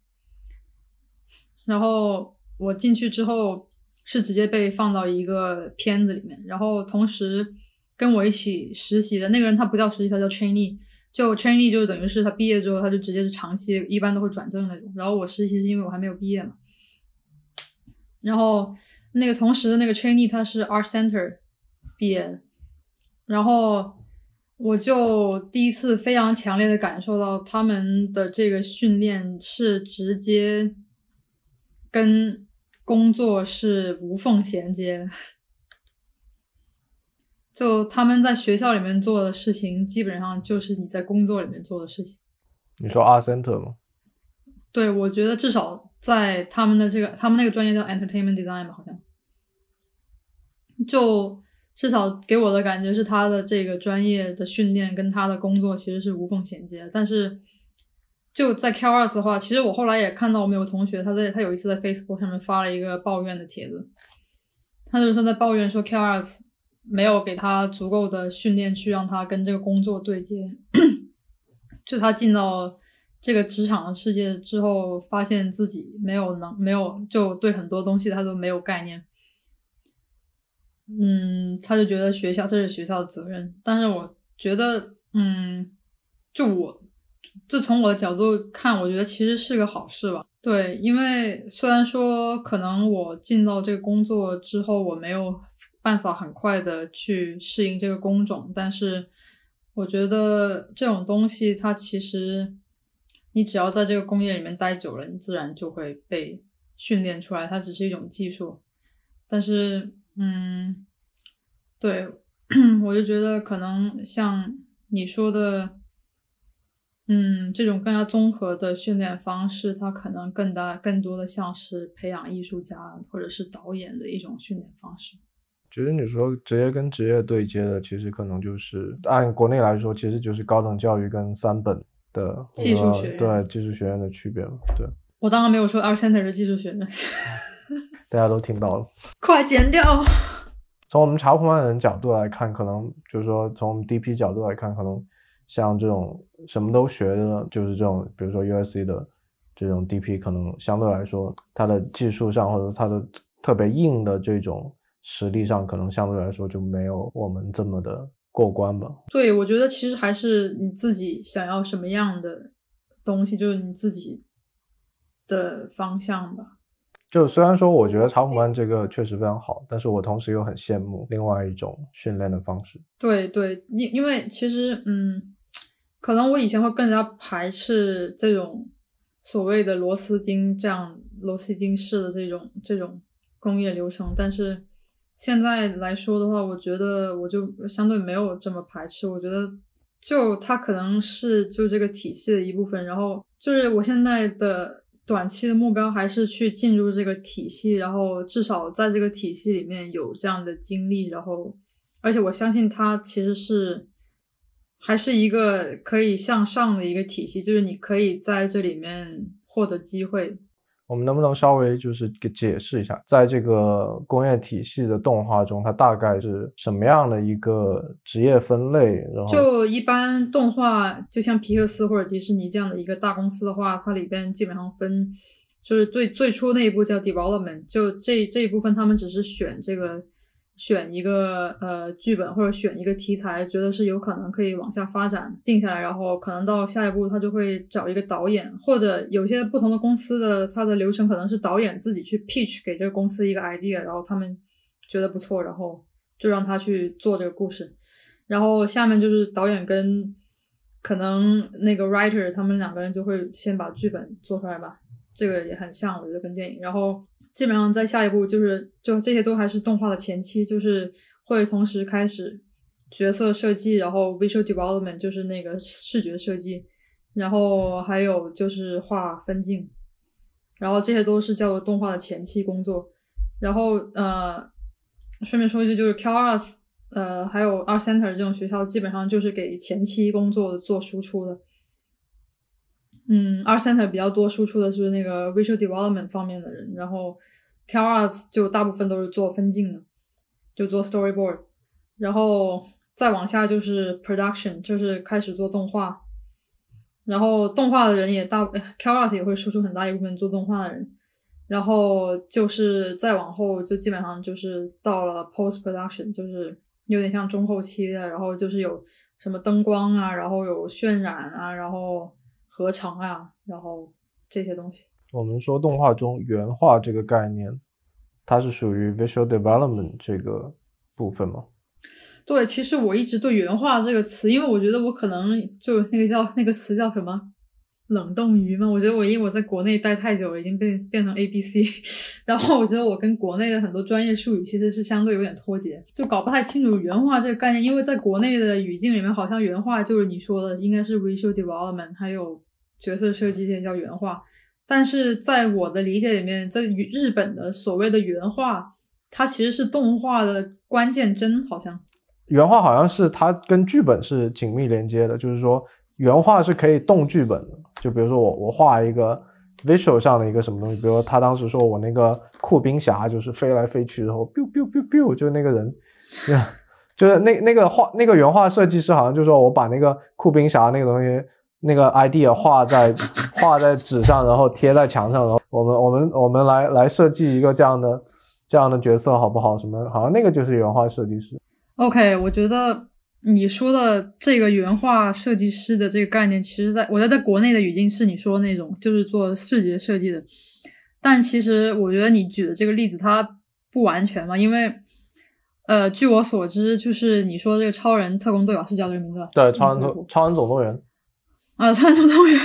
然后我进去之后。是直接被放到一个片子里面，然后同时跟我一起实习的那个人，他不叫实习，他叫 trainee，就 trainee 就等于是他毕业之后他就直接是长期，一般都会转正那种。然后我实习是因为我还没有毕业嘛，然后那个同时的那个 trainee 他是 art center 毕业，然后我就第一次非常强烈的感受到他们的这个训练是直接跟。工作是无缝衔接，就他们在学校里面做的事情，基本上就是你在工作里面做的事情。你说 Art Center 吗？对，我觉得至少在他们的这个，他们那个专业叫 Entertainment Design 吧，好像。就至少给我的感觉是，他的这个专业的训练跟他的工作其实是无缝衔接，但是。就在 Q 二的话，其实我后来也看到我们有同学，他在他有一次在 Facebook 上面发了一个抱怨的帖子，他就是说在抱怨说 Q 二没有给他足够的训练去让他跟这个工作对接，<coughs> 就他进到这个职场的世界之后，发现自己没有能没有就对很多东西他都没有概念，嗯，他就觉得学校这是学校的责任，但是我觉得，嗯，就我。就从我的角度看，我觉得其实是个好事吧。对，因为虽然说可能我进到这个工作之后，我没有办法很快的去适应这个工种，但是我觉得这种东西它其实，你只要在这个工业里面待久了，你自然就会被训练出来。它只是一种技术，但是，嗯，对，<clears throat> 我就觉得可能像你说的。嗯，这种更加综合的训练方式，它可能更大、更多的像是培养艺术家或者是导演的一种训练方式。其实你说职业跟职业对接的，其实可能就是按国内来说，其实就是高等教育跟三本的技术学院对技术学院的区别嘛。对，我当然没有说 Art Center 是技术学院，<laughs> 大家都听到了，快剪掉。从我们查普曼人角度来看，可能就是说从我们 DP 角度来看，可能。像这种什么都学的，就是这种，比如说 U S C 的这种 DP 可能相对来说，它的技术上或者它的特别硬的这种实力上，可能相对来说就没有我们这么的过关吧。对，我觉得其实还是你自己想要什么样的东西，就是你自己的方向吧。就虽然说我觉得查普曼这个确实非常好，但是我同时又很羡慕另外一种训练的方式。对对，因因为其实嗯，可能我以前会更加排斥这种所谓的螺丝钉这样螺丝钉式的这种这种工业流程，但是现在来说的话，我觉得我就相对没有这么排斥。我觉得就它可能是就这个体系的一部分，然后就是我现在的。短期的目标还是去进入这个体系，然后至少在这个体系里面有这样的经历，然后，而且我相信它其实是还是一个可以向上的一个体系，就是你可以在这里面获得机会。我们能不能稍微就是给解释一下，在这个工业体系的动画中，它大概是什么样的一个职业分类？然后就一般动画，就像皮克斯或者迪士尼这样的一个大公司的话，它里边基本上分，就是最最初那一步叫 development，就这这一部分他们只是选这个。选一个呃剧本或者选一个题材，觉得是有可能可以往下发展，定下来，然后可能到下一步他就会找一个导演，或者有些不同的公司的它的流程可能是导演自己去 pitch 给这个公司一个 idea，然后他们觉得不错，然后就让他去做这个故事，然后下面就是导演跟可能那个 writer 他们两个人就会先把剧本做出来吧，这个也很像我觉得跟电影，然后。基本上在下一步就是，就这些都还是动画的前期，就是会同时开始角色设计，然后 visual development 就是那个视觉设计，然后还有就是画分镜，然后这些都是叫做动画的前期工作。然后呃，顺便说一句，就是 QRS 呃还有 Art Center 这种学校，基本上就是给前期工作做输出的。嗯，Art Center 比较多输出的是那个 visual development 方面的人，然后 CalArts 就大部分都是做分镜的，就做 storyboard，然后再往下就是 production，就是开始做动画，然后动画的人也大，<laughs> CalArts 也会输出很大一部分做动画的人，然后就是再往后就基本上就是到了 post production，就是有点像中后期的，然后就是有什么灯光啊，然后有渲染啊，然后。合成啊，然后这些东西。我们说动画中原画这个概念，它是属于 visual development 这个部分吗？对，其实我一直对原画这个词，因为我觉得我可能就那个叫那个词叫什么？冷冻鱼嘛，我觉得我因为我在国内待太久了，已经被变成 A B C，<laughs> 然后我觉得我跟国内的很多专业术语其实是相对有点脱节，就搞不太清楚原画这个概念。因为在国内的语境里面，好像原画就是你说的应该是 visual development，还有角色设计这些叫原画。但是在我的理解里面，在日本的所谓的原画，它其实是动画的关键帧，好像原画好像是它跟剧本是紧密连接的，就是说原画是可以动剧本的。就比如说我我画一个 visual 上的一个什么东西，比如说他当时说我那个酷冰侠就是飞来飞去，然后 biu biu biu biu，就那个人，<laughs> 就是那那个画那个原画设计师好像就说我把那个酷冰侠那个东西那个 idea 画在画在纸上，然后贴在墙上，然后我们我们我们来来设计一个这样的这样的角色好不好？什么好像那个就是原画设计师。OK，我觉得。你说的这个原画设计师的这个概念，其实在我觉得在国内的语境是你说的那种，就是做视觉设计的。但其实我觉得你举的这个例子它不完全嘛，因为呃，据我所知，就是你说这个超人特工队啊，是叫这个名字吧？对，超人特超人总动员啊，超人总动员。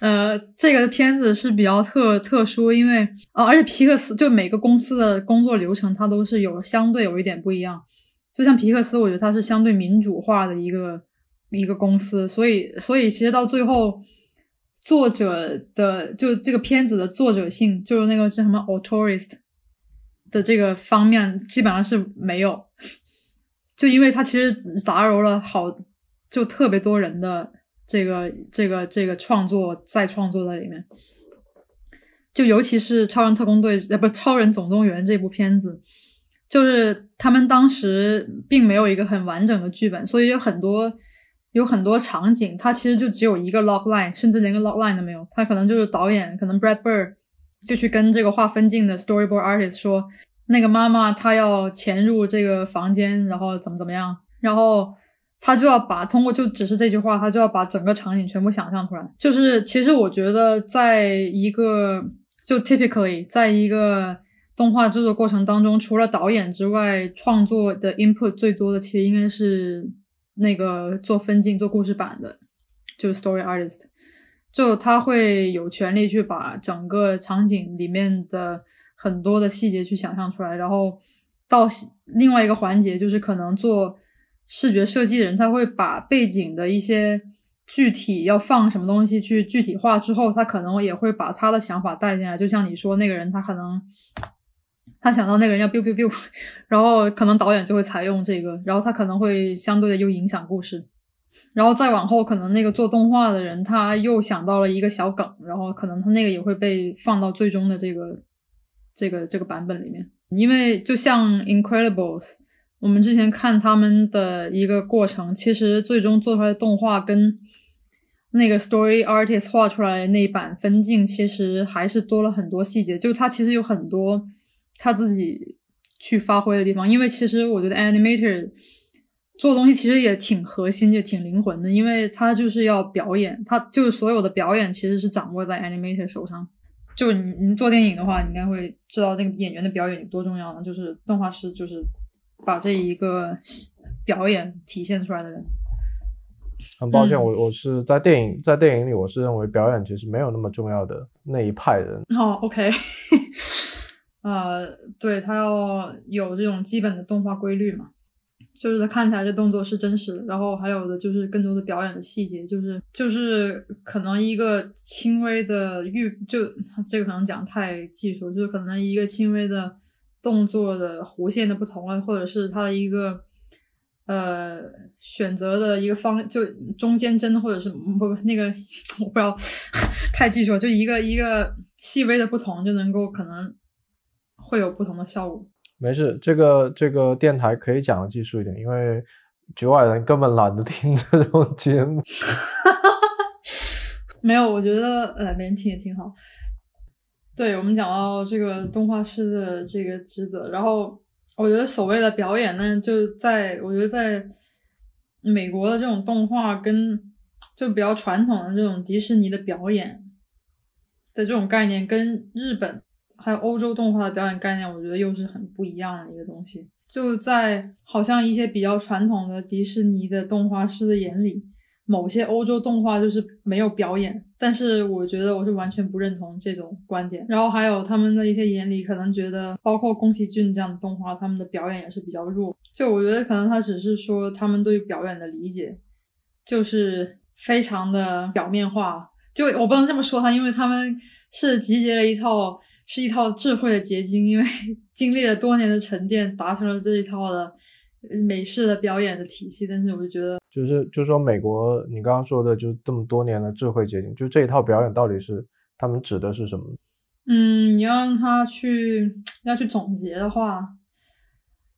呃，这个片子是比较特特殊，因为啊，而且皮克斯就每个公司的工作流程，它都是有相对有一点不一样。就像皮克斯，我觉得它是相对民主化的一个一个公司，所以所以其实到最后，作者的就这个片子的作者性，就是那个是什么 authorist 的这个方面，基本上是没有，<laughs> 就因为它其实杂糅了好就特别多人的这个这个这个创作再创作在里面，就尤其是《超人特工队》呃不《超人总动员》这部片子。就是他们当时并没有一个很完整的剧本，所以有很多有很多场景，它其实就只有一个 log line，甚至连个 log line 都没有。他可能就是导演，可能 Brad Bird 就去跟这个画分镜的 storyboard artist 说，那个妈妈她要潜入这个房间，然后怎么怎么样，然后他就要把通过就只是这句话，他就要把整个场景全部想象出来。就是其实我觉得，在一个就 typically 在一个动画制作过程当中，除了导演之外，创作的 input 最多的其实应该是那个做分镜、做故事版的，就是 story artist，就他会有权利去把整个场景里面的很多的细节去想象出来，然后到另外一个环节，就是可能做视觉设计的人，他会把背景的一些具体要放什么东西去具体化之后，他可能也会把他的想法带进来，就像你说那个人，他可能。他想到那个人要 biu biu biu，<laughs> 然后可能导演就会采用这个，然后他可能会相对的又影响故事，然后再往后可能那个做动画的人他又想到了一个小梗，然后可能他那个也会被放到最终的这个这个这个版本里面，因为就像 Incredibles，我们之前看他们的一个过程，其实最终做出来的动画跟那个 Story Artist 画出来那版分镜，其实还是多了很多细节，就他其实有很多。他自己去发挥的地方，因为其实我觉得 animator 做东西其实也挺核心，就挺灵魂的，因为他就是要表演，他就是所有的表演其实是掌握在 animator 手上。就你你做电影的话，你应该会知道那个演员的表演有多重要呢？就是动画师就是把这一个表演体现出来的人。很抱歉，我我是在电影在电影里，我是认为表演其实没有那么重要的那一派人。哦，OK。<laughs> 呃，对，他要有这种基本的动画规律嘛，就是他看起来这动作是真实的，然后还有的就是更多的表演的细节，就是就是可能一个轻微的预，就这个可能讲太技术，就是可能一个轻微的动作的弧线的不同啊，或者是它的一个呃选择的一个方，就中间帧或者是不不那个我不知道太技术了，就一个一个细微的不同就能够可能。会有不同的效果。没事，这个这个电台可以讲的技术一点，因为局外人根本懒得听这种节目。<laughs> 没有，我觉得呃，别人听也挺好。对我们讲到这个动画师的这个职责，然后我觉得所谓的表演呢，就在我觉得在美国的这种动画跟就比较传统的这种迪士尼的表演的这种概念，跟日本。还有欧洲动画的表演概念，我觉得又是很不一样的一个东西。就在好像一些比较传统的迪士尼的动画师的眼里，某些欧洲动画就是没有表演。但是我觉得我是完全不认同这种观点。然后还有他们的一些眼里，可能觉得包括宫崎骏这样的动画，他们的表演也是比较弱。就我觉得可能他只是说他们对表演的理解就是非常的表面化。就我不能这么说他，因为他们是集结了一套。是一套智慧的结晶，因为 <laughs> 经历了多年的沉淀，达成了这一套的美式的表演的体系。但是，我就觉得，就是就是说，美国你刚刚说的，就这么多年的智慧结晶，就这一套表演到底是他们指的是什么？嗯，你要让他去要去总结的话。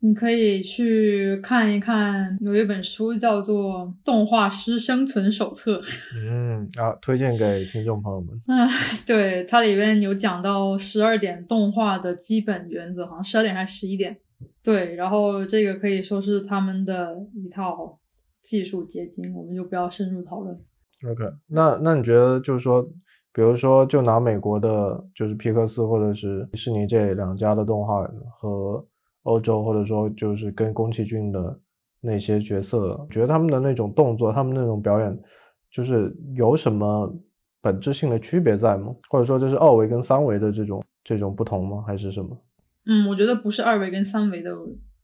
你可以去看一看，有一本书叫做《动画师生存手册》。<laughs> 嗯啊，推荐给听众朋友们。嗯，<laughs> 对，它里面有讲到十二点动画的基本原则，好像十二点还是十一点。对，然后这个可以说是他们的一套技术结晶，我们就不要深入讨论。OK，那那你觉得就是说，比如说就拿美国的，就是皮克斯或者是迪士尼这两家的动画和。欧洲或者说就是跟宫崎骏的那些角色，觉得他们的那种动作，他们那种表演，就是有什么本质性的区别在吗？或者说这是二维跟三维的这种这种不同吗？还是什么？嗯，我觉得不是二维跟三维的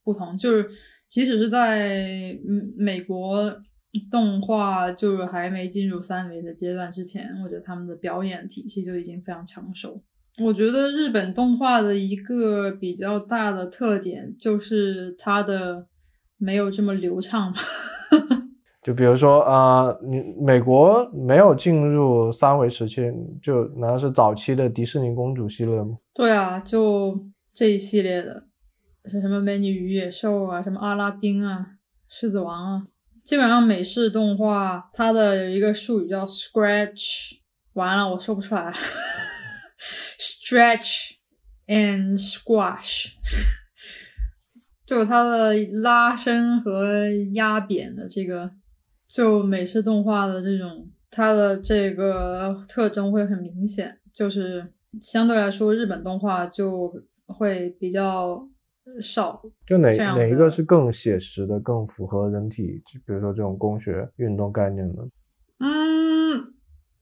不同，就是即使是在美国动画就是还没进入三维的阶段之前，我觉得他们的表演体系就已经非常成熟。我觉得日本动画的一个比较大的特点就是它的没有这么流畅。<laughs> 就比如说啊，你美国没有进入三维时期，就难道是早期的迪士尼公主系列吗？对啊，就这一系列的，是什么美女与野兽啊，什么阿拉丁啊，狮子王啊，基本上美式动画它的有一个术语叫 scratch，完了我说不出来了，stretch and squash，<laughs> 就它的拉伸和压扁的这个，就美式动画的这种它的这个特征会很明显，就是相对来说日本动画就会比较。少，就哪哪一个是更写实的，更符合人体，比如说这种工学运动概念的？嗯，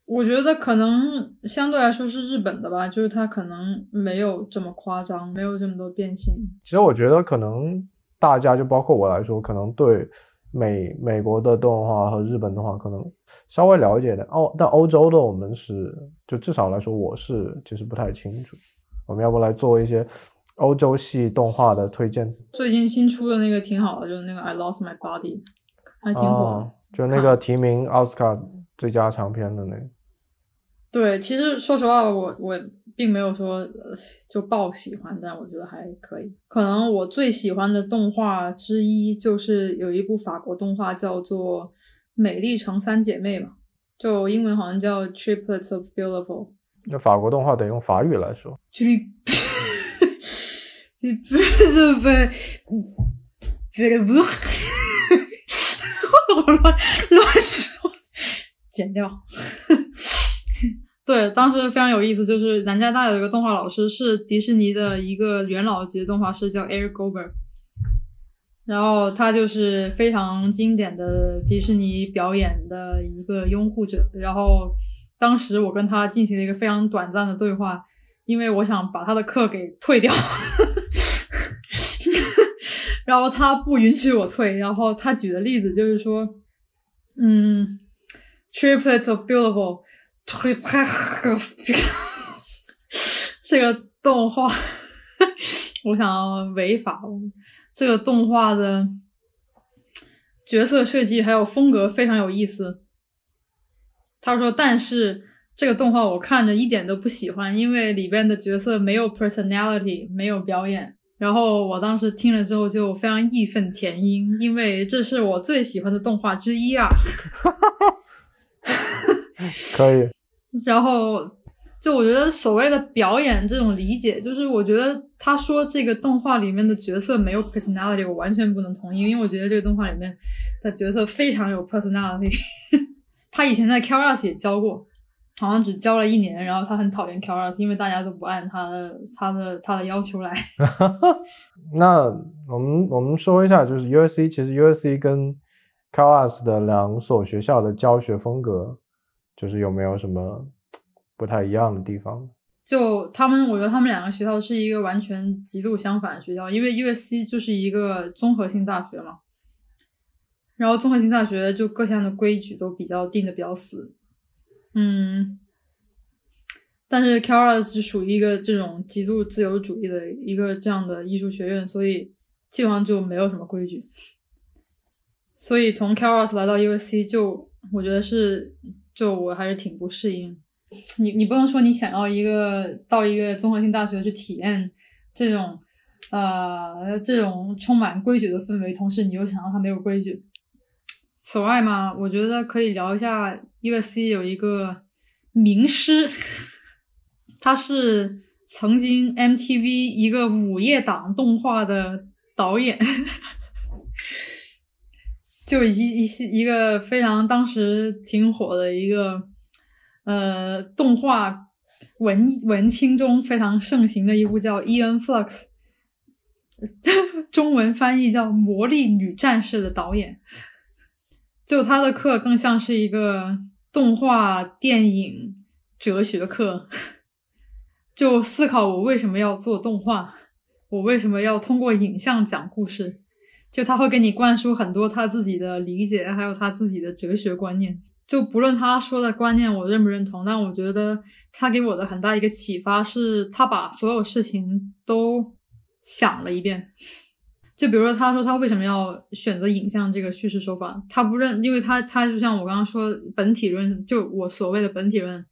我觉得可能相对来说是日本的吧，就是它可能没有这么夸张，没有这么多变形。其实我觉得可能大家就包括我来说，可能对美美国的动画和日本动画可能稍微了解点，欧但欧洲的我们是就至少来说我是其实不太清楚。我们要不来做一些。欧洲系动画的推荐，最近新出的那个挺好的，就是那个《I Lost My Body》，还挺火，就那个提名奥斯卡最佳长片的那个。对，其实说实话，我我并没有说就爆喜欢，但我觉得还可以。可能我最喜欢的动画之一就是有一部法国动画叫做《美丽城三姐妹》嘛，就英文好像叫《Triplets of Beautiful》。那法国动画得用法语来说。这不是不，觉得不，我乱乱说，剪掉。对，当时非常有意思，就是南加大有一个动画老师，是迪士尼的一个元老级的动画师，叫 Eric Gober。然后他就是非常经典的迪士尼表演的一个拥护者。然后当时我跟他进行了一个非常短暂的对话，因为我想把他的课给退掉。<laughs> 然后他不允许我退，然后他举的例子就是说，嗯，triplets of beautiful，triplets，of <laughs> Beautiful，这个动画，我想要违法。这个动画的角色设计还有风格非常有意思。他说，但是这个动画我看着一点都不喜欢，因为里边的角色没有 personality，没有表演。然后我当时听了之后就非常义愤填膺，因为这是我最喜欢的动画之一啊。<laughs> 可以。然后就我觉得所谓的表演这种理解，就是我觉得他说这个动画里面的角色没有 personality，我完全不能同意，因为我觉得这个动画里面的角色非常有 personality。<laughs> 他以前在 Keras 也教过。好像只教了一年，然后他很讨厌 k a r a s 因为大家都不按他的他的他的要求来。<laughs> 那我们我们说一下，就是 USC 其实 USC 跟 k a r a s 的两所学校的教学风格，就是有没有什么不太一样的地方？就他们，我觉得他们两个学校是一个完全极度相反的学校，因为 USC 就是一个综合性大学嘛，然后综合性大学就各项的规矩都比较定的比较死。嗯，但是 k a r a s 是属于一个这种极度自由主义的一个这样的艺术学院，所以基本上就没有什么规矩。所以从 k a r a s 来到 USC，就我觉得是，就我还是挺不适应。你你不能说你想要一个到一个综合性大学去体验这种呃这种充满规矩的氛围，同时你又想要它没有规矩。此外嘛，我觉得可以聊一下。U.S.C 有一个名师，他是曾经 M.T.V 一个午夜档动画的导演，就一一系一个非常当时挺火的一个呃动画文文青中非常盛行的一部叫《E.N. Flux，<laughs>》，中文翻译叫《魔力女战士》的导演，就他的课更像是一个。动画电影哲学课，<laughs> 就思考我为什么要做动画，我为什么要通过影像讲故事。就他会给你灌输很多他自己的理解，还有他自己的哲学观念。就不论他说的观念我认不认同，但我觉得他给我的很大一个启发是，他把所有事情都想了一遍。就比如说，他说他为什么要选择影像这个叙事手法？他不认，因为他他就像我刚刚说本体论，就我所谓的本体论，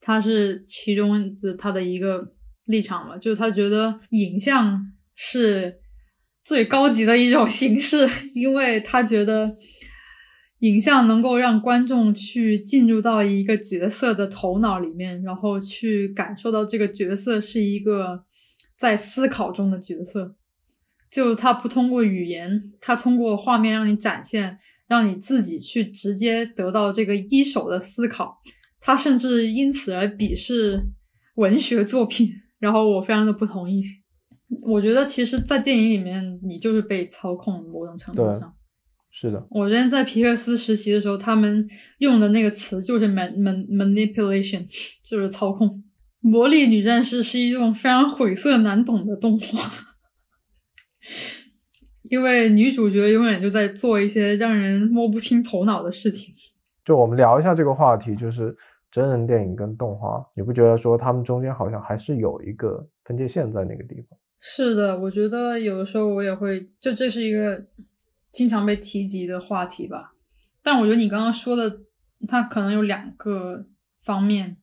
他是其中的他的一个立场嘛，就是他觉得影像是最高级的一种形式，因为他觉得影像能够让观众去进入到一个角色的头脑里面，然后去感受到这个角色是一个在思考中的角色。就他不通过语言，他通过画面让你展现，让你自己去直接得到这个一手的思考。他甚至因此而鄙视文学作品，然后我非常的不同意。我觉得其实，在电影里面，你就是被操控，某种程度上。是的，我之前在皮克斯实习的时候，他们用的那个词就是 man man manipulation，<laughs> 就是操控。魔力女战士是一种非常晦涩难懂的动画，因为女主角永远就在做一些让人摸不清头脑的事情。就我们聊一下这个话题，就是真人电影跟动画，你不觉得说他们中间好像还是有一个分界线在那个地方？是的，我觉得有的时候我也会，就这是一个。经常被提及的话题吧，但我觉得你刚刚说的，它可能有两个方面。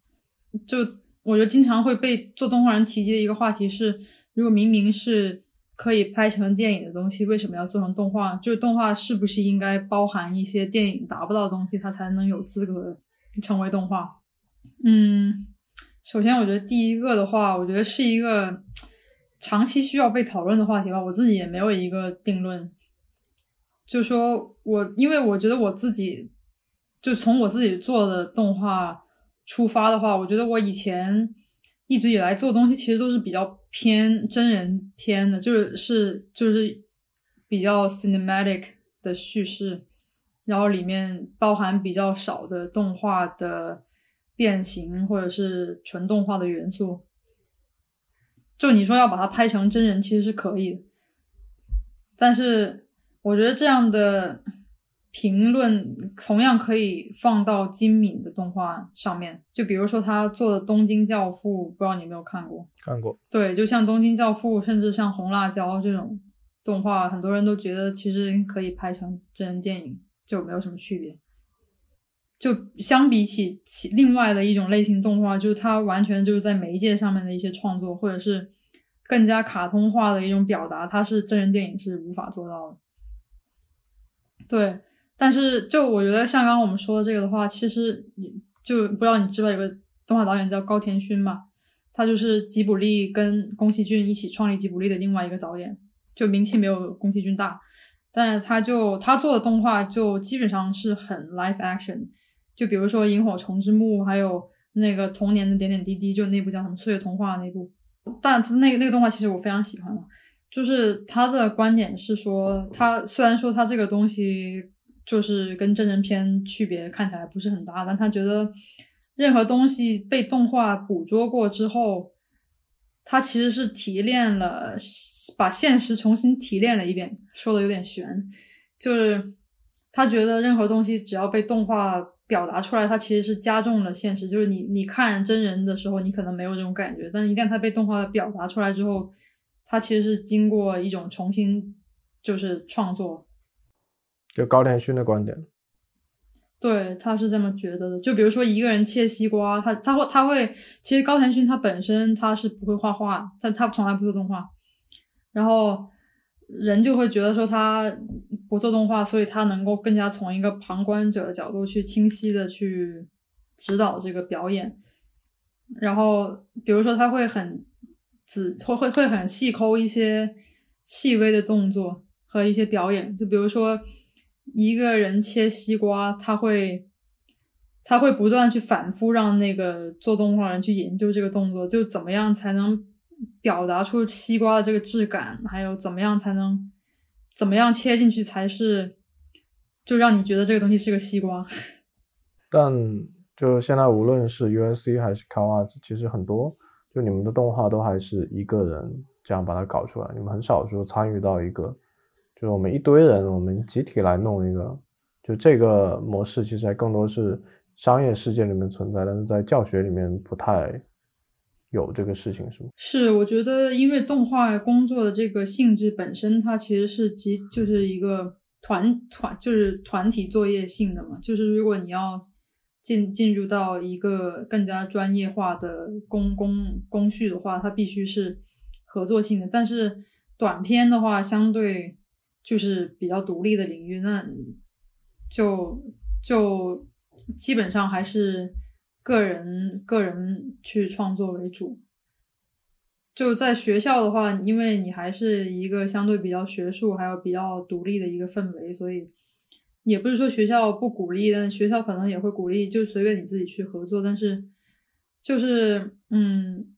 就我觉得经常会被做动画人提及的一个话题是，如果明明是可以拍成电影的东西，为什么要做成动画？就是动画是不是应该包含一些电影达不到的东西，它才能有资格成为动画？嗯，首先我觉得第一个的话，我觉得是一个长期需要被讨论的话题吧。我自己也没有一个定论。就说我，因为我觉得我自己，就从我自己做的动画出发的话，我觉得我以前一直以来做东西其实都是比较偏真人片的，就是是就是比较 cinematic 的叙事，然后里面包含比较少的动画的变形或者是纯动画的元素。就你说要把它拍成真人，其实是可以的，但是。我觉得这样的评论同样可以放到金敏的动画上面，就比如说他做的《东京教父》，不知道你有没有看过？看过。对，就像《东京教父》，甚至像《红辣椒》这种动画，很多人都觉得其实可以拍成真人电影，就没有什么区别。就相比起其另外的一种类型动画，就是它完全就是在媒介上面的一些创作，或者是更加卡通化的一种表达，它是真人电影是无法做到的。对，但是就我觉得像刚刚我们说的这个的话，其实你就不知道你知不知道有个动画导演叫高田勋嘛？他就是吉卜力跟宫崎骏一起创立吉卜力的另外一个导演，就名气没有宫崎骏大，但是他就他做的动画就基本上是很 live action，就比如说《萤火虫之墓》，还有那个童年的点点滴滴，就那部叫什么《岁月童话》那部，但那个那个动画其实我非常喜欢嘛。就是他的观点是说，他虽然说他这个东西就是跟真人片区别看起来不是很大，但他觉得任何东西被动画捕捉过之后，他其实是提炼了，把现实重新提炼了一遍。说的有点悬，就是他觉得任何东西只要被动画表达出来，它其实是加重了现实。就是你你看真人的时候，你可能没有这种感觉，但一旦它被动画表达出来之后。它其实是经过一种重新，就是创作，就高田勋的观点，对，他是这么觉得的。就比如说一个人切西瓜，他他会他会，其实高田勋他本身他是不会画画，他他从来不做动画，然后人就会觉得说他不做动画，所以他能够更加从一个旁观者的角度去清晰的去指导这个表演，然后比如说他会很。只会会会很细抠一些细微的动作和一些表演，就比如说一个人切西瓜，他会他会不断去反复让那个做动画人去研究这个动作，就怎么样才能表达出西瓜的这个质感，还有怎么样才能怎么样切进去才是就让你觉得这个东西是个西瓜。<laughs> 但就现在无论是 USC 还是 Kawaii，其实很多。就你们的动画都还是一个人这样把它搞出来，你们很少说参与到一个，就是我们一堆人，我们集体来弄一个，就这个模式其实还更多是商业世界里面存在，但是在教学里面不太有这个事情，是吗？是，我觉得因为动画工作的这个性质本身，它其实是集就是一个团团就是团体作业性的嘛，就是如果你要。进进入到一个更加专业化的工工工序的话，它必须是合作性的。但是短片的话，相对就是比较独立的领域。那就就基本上还是个人个人去创作为主。就在学校的话，因为你还是一个相对比较学术还有比较独立的一个氛围，所以也不是说学校不鼓励，但学校可能也会鼓励，就随便你自己去合作。但是就是嗯，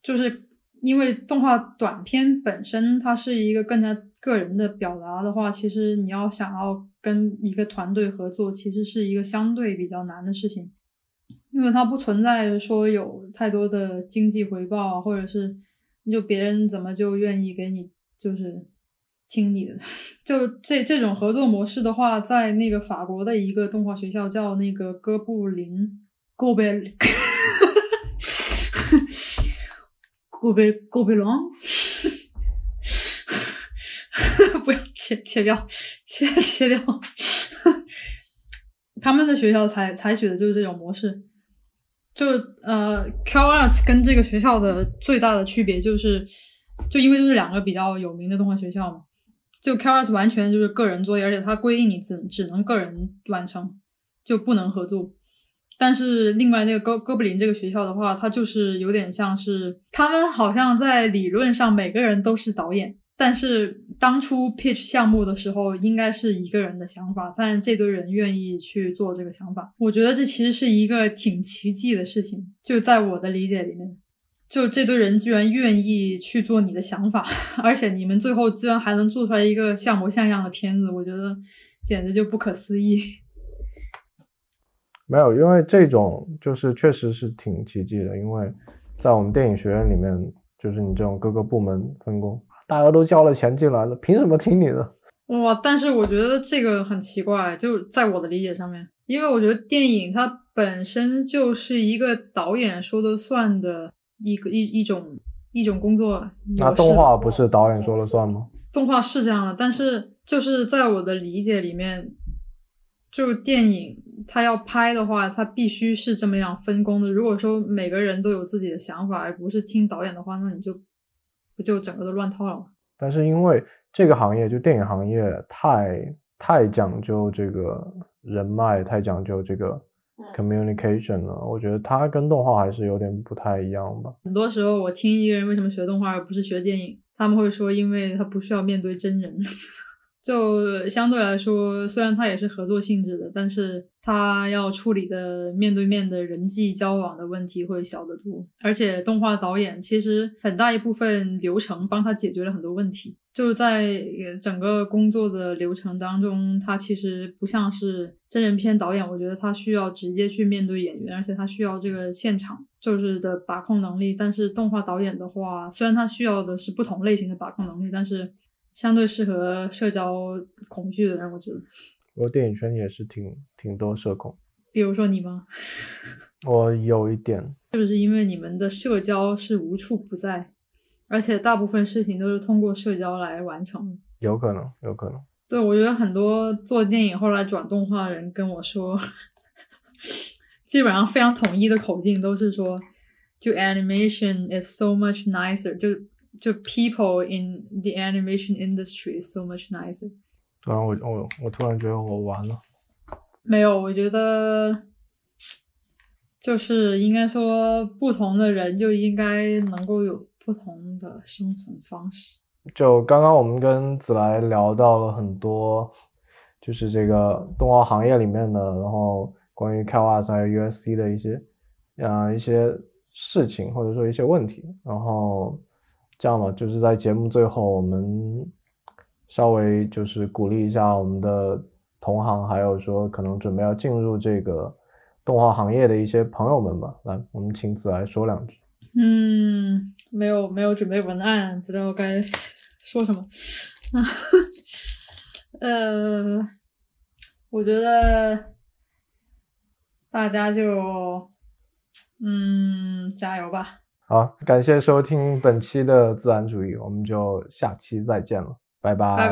就是因为动画短片本身它是一个更加个人的表达的话，其实你要想要跟一个团队合作，其实是一个相对比较难的事情。因为它不存在说有太多的经济回报，或者是就别人怎么就愿意给你就是听你的，<laughs> 就这这种合作模式的话，在那个法国的一个动画学校叫那个哥布林，哥贝，<laughs> 哥贝哥贝朗，不要切切掉，切切掉。<laughs> 他们的学校采采取的就是这种模式，就呃，CalArts 跟这个学校的最大的区别就是，就因为都是两个比较有名的动画学校嘛，就 CalArts 完全就是个人作业，而且它规定你只只能个人完成，就不能合作。但是另外那个哥哥布林这个学校的话，它就是有点像是他们好像在理论上每个人都是导演。但是当初 pitch 项目的时候，应该是一个人的想法，但是这堆人愿意去做这个想法，我觉得这其实是一个挺奇迹的事情。就在我的理解里面，就这堆人居然愿意去做你的想法，<laughs> 而且你们最后居然还能做出来一个像模像样的片子，我觉得简直就不可思议。没有，因为这种就是确实是挺奇迹的，因为在我们电影学院里面，就是你这种各个部门分工。大家都交了钱进来了，凭什么听你的？哇！但是我觉得这个很奇怪，就在我的理解上面，因为我觉得电影它本身就是一个导演说的算的一个一一种一种工作。那动画不是导演说了算吗？动画是这样的，但是就是在我的理解里面，就电影它要拍的话，它必须是这么样分工的。如果说每个人都有自己的想法，而不是听导演的话，那你就。不就整个都乱套了吗？但是因为这个行业，就电影行业太太讲究这个人脉，太讲究这个 communication 了。我觉得它跟动画还是有点不太一样吧。很多时候，我听一个人为什么学动画而不是学电影，他们会说，因为他不需要面对真人。就相对来说，虽然它也是合作性质的，但是它要处理的面对面的人际交往的问题会小得多。而且动画导演其实很大一部分流程帮他解决了很多问题。就在整个工作的流程当中，他其实不像是真人片导演，我觉得他需要直接去面对演员，而且他需要这个现场就是的把控能力。但是动画导演的话，虽然他需要的是不同类型的把控能力，但是。相对适合社交恐惧的人，我觉得。我电影圈也是挺挺多社恐。比如说你吗？<laughs> 我有一点。是不是因为你们的社交是无处不在，而且大部分事情都是通过社交来完成？有可能，有可能。对，我觉得很多做电影后来转动画的人跟我说，<laughs> 基本上非常统一的口径都是说，就 animation is so much nicer，就。就 people in the animation industry is so much nicer。突然我我我突然觉得我完了。没有，我觉得就是应该说，不同的人就应该能够有不同的生存方式。就刚刚我们跟子来聊到了很多，就是这个动画行业里面的，然后关于 CalArts 还有 USC 的一些啊一些事情，或者说一些问题，然后。这样吧，就是在节目最后，我们稍微就是鼓励一下我们的同行，还有说可能准备要进入这个动画行业的一些朋友们吧。来，我们请子来说两句。嗯，没有没有准备文案，不知道该说什么。<laughs> 呃，我觉得大家就嗯加油吧。好，感谢收听本期的自然主义，我们就下期再见了，拜拜，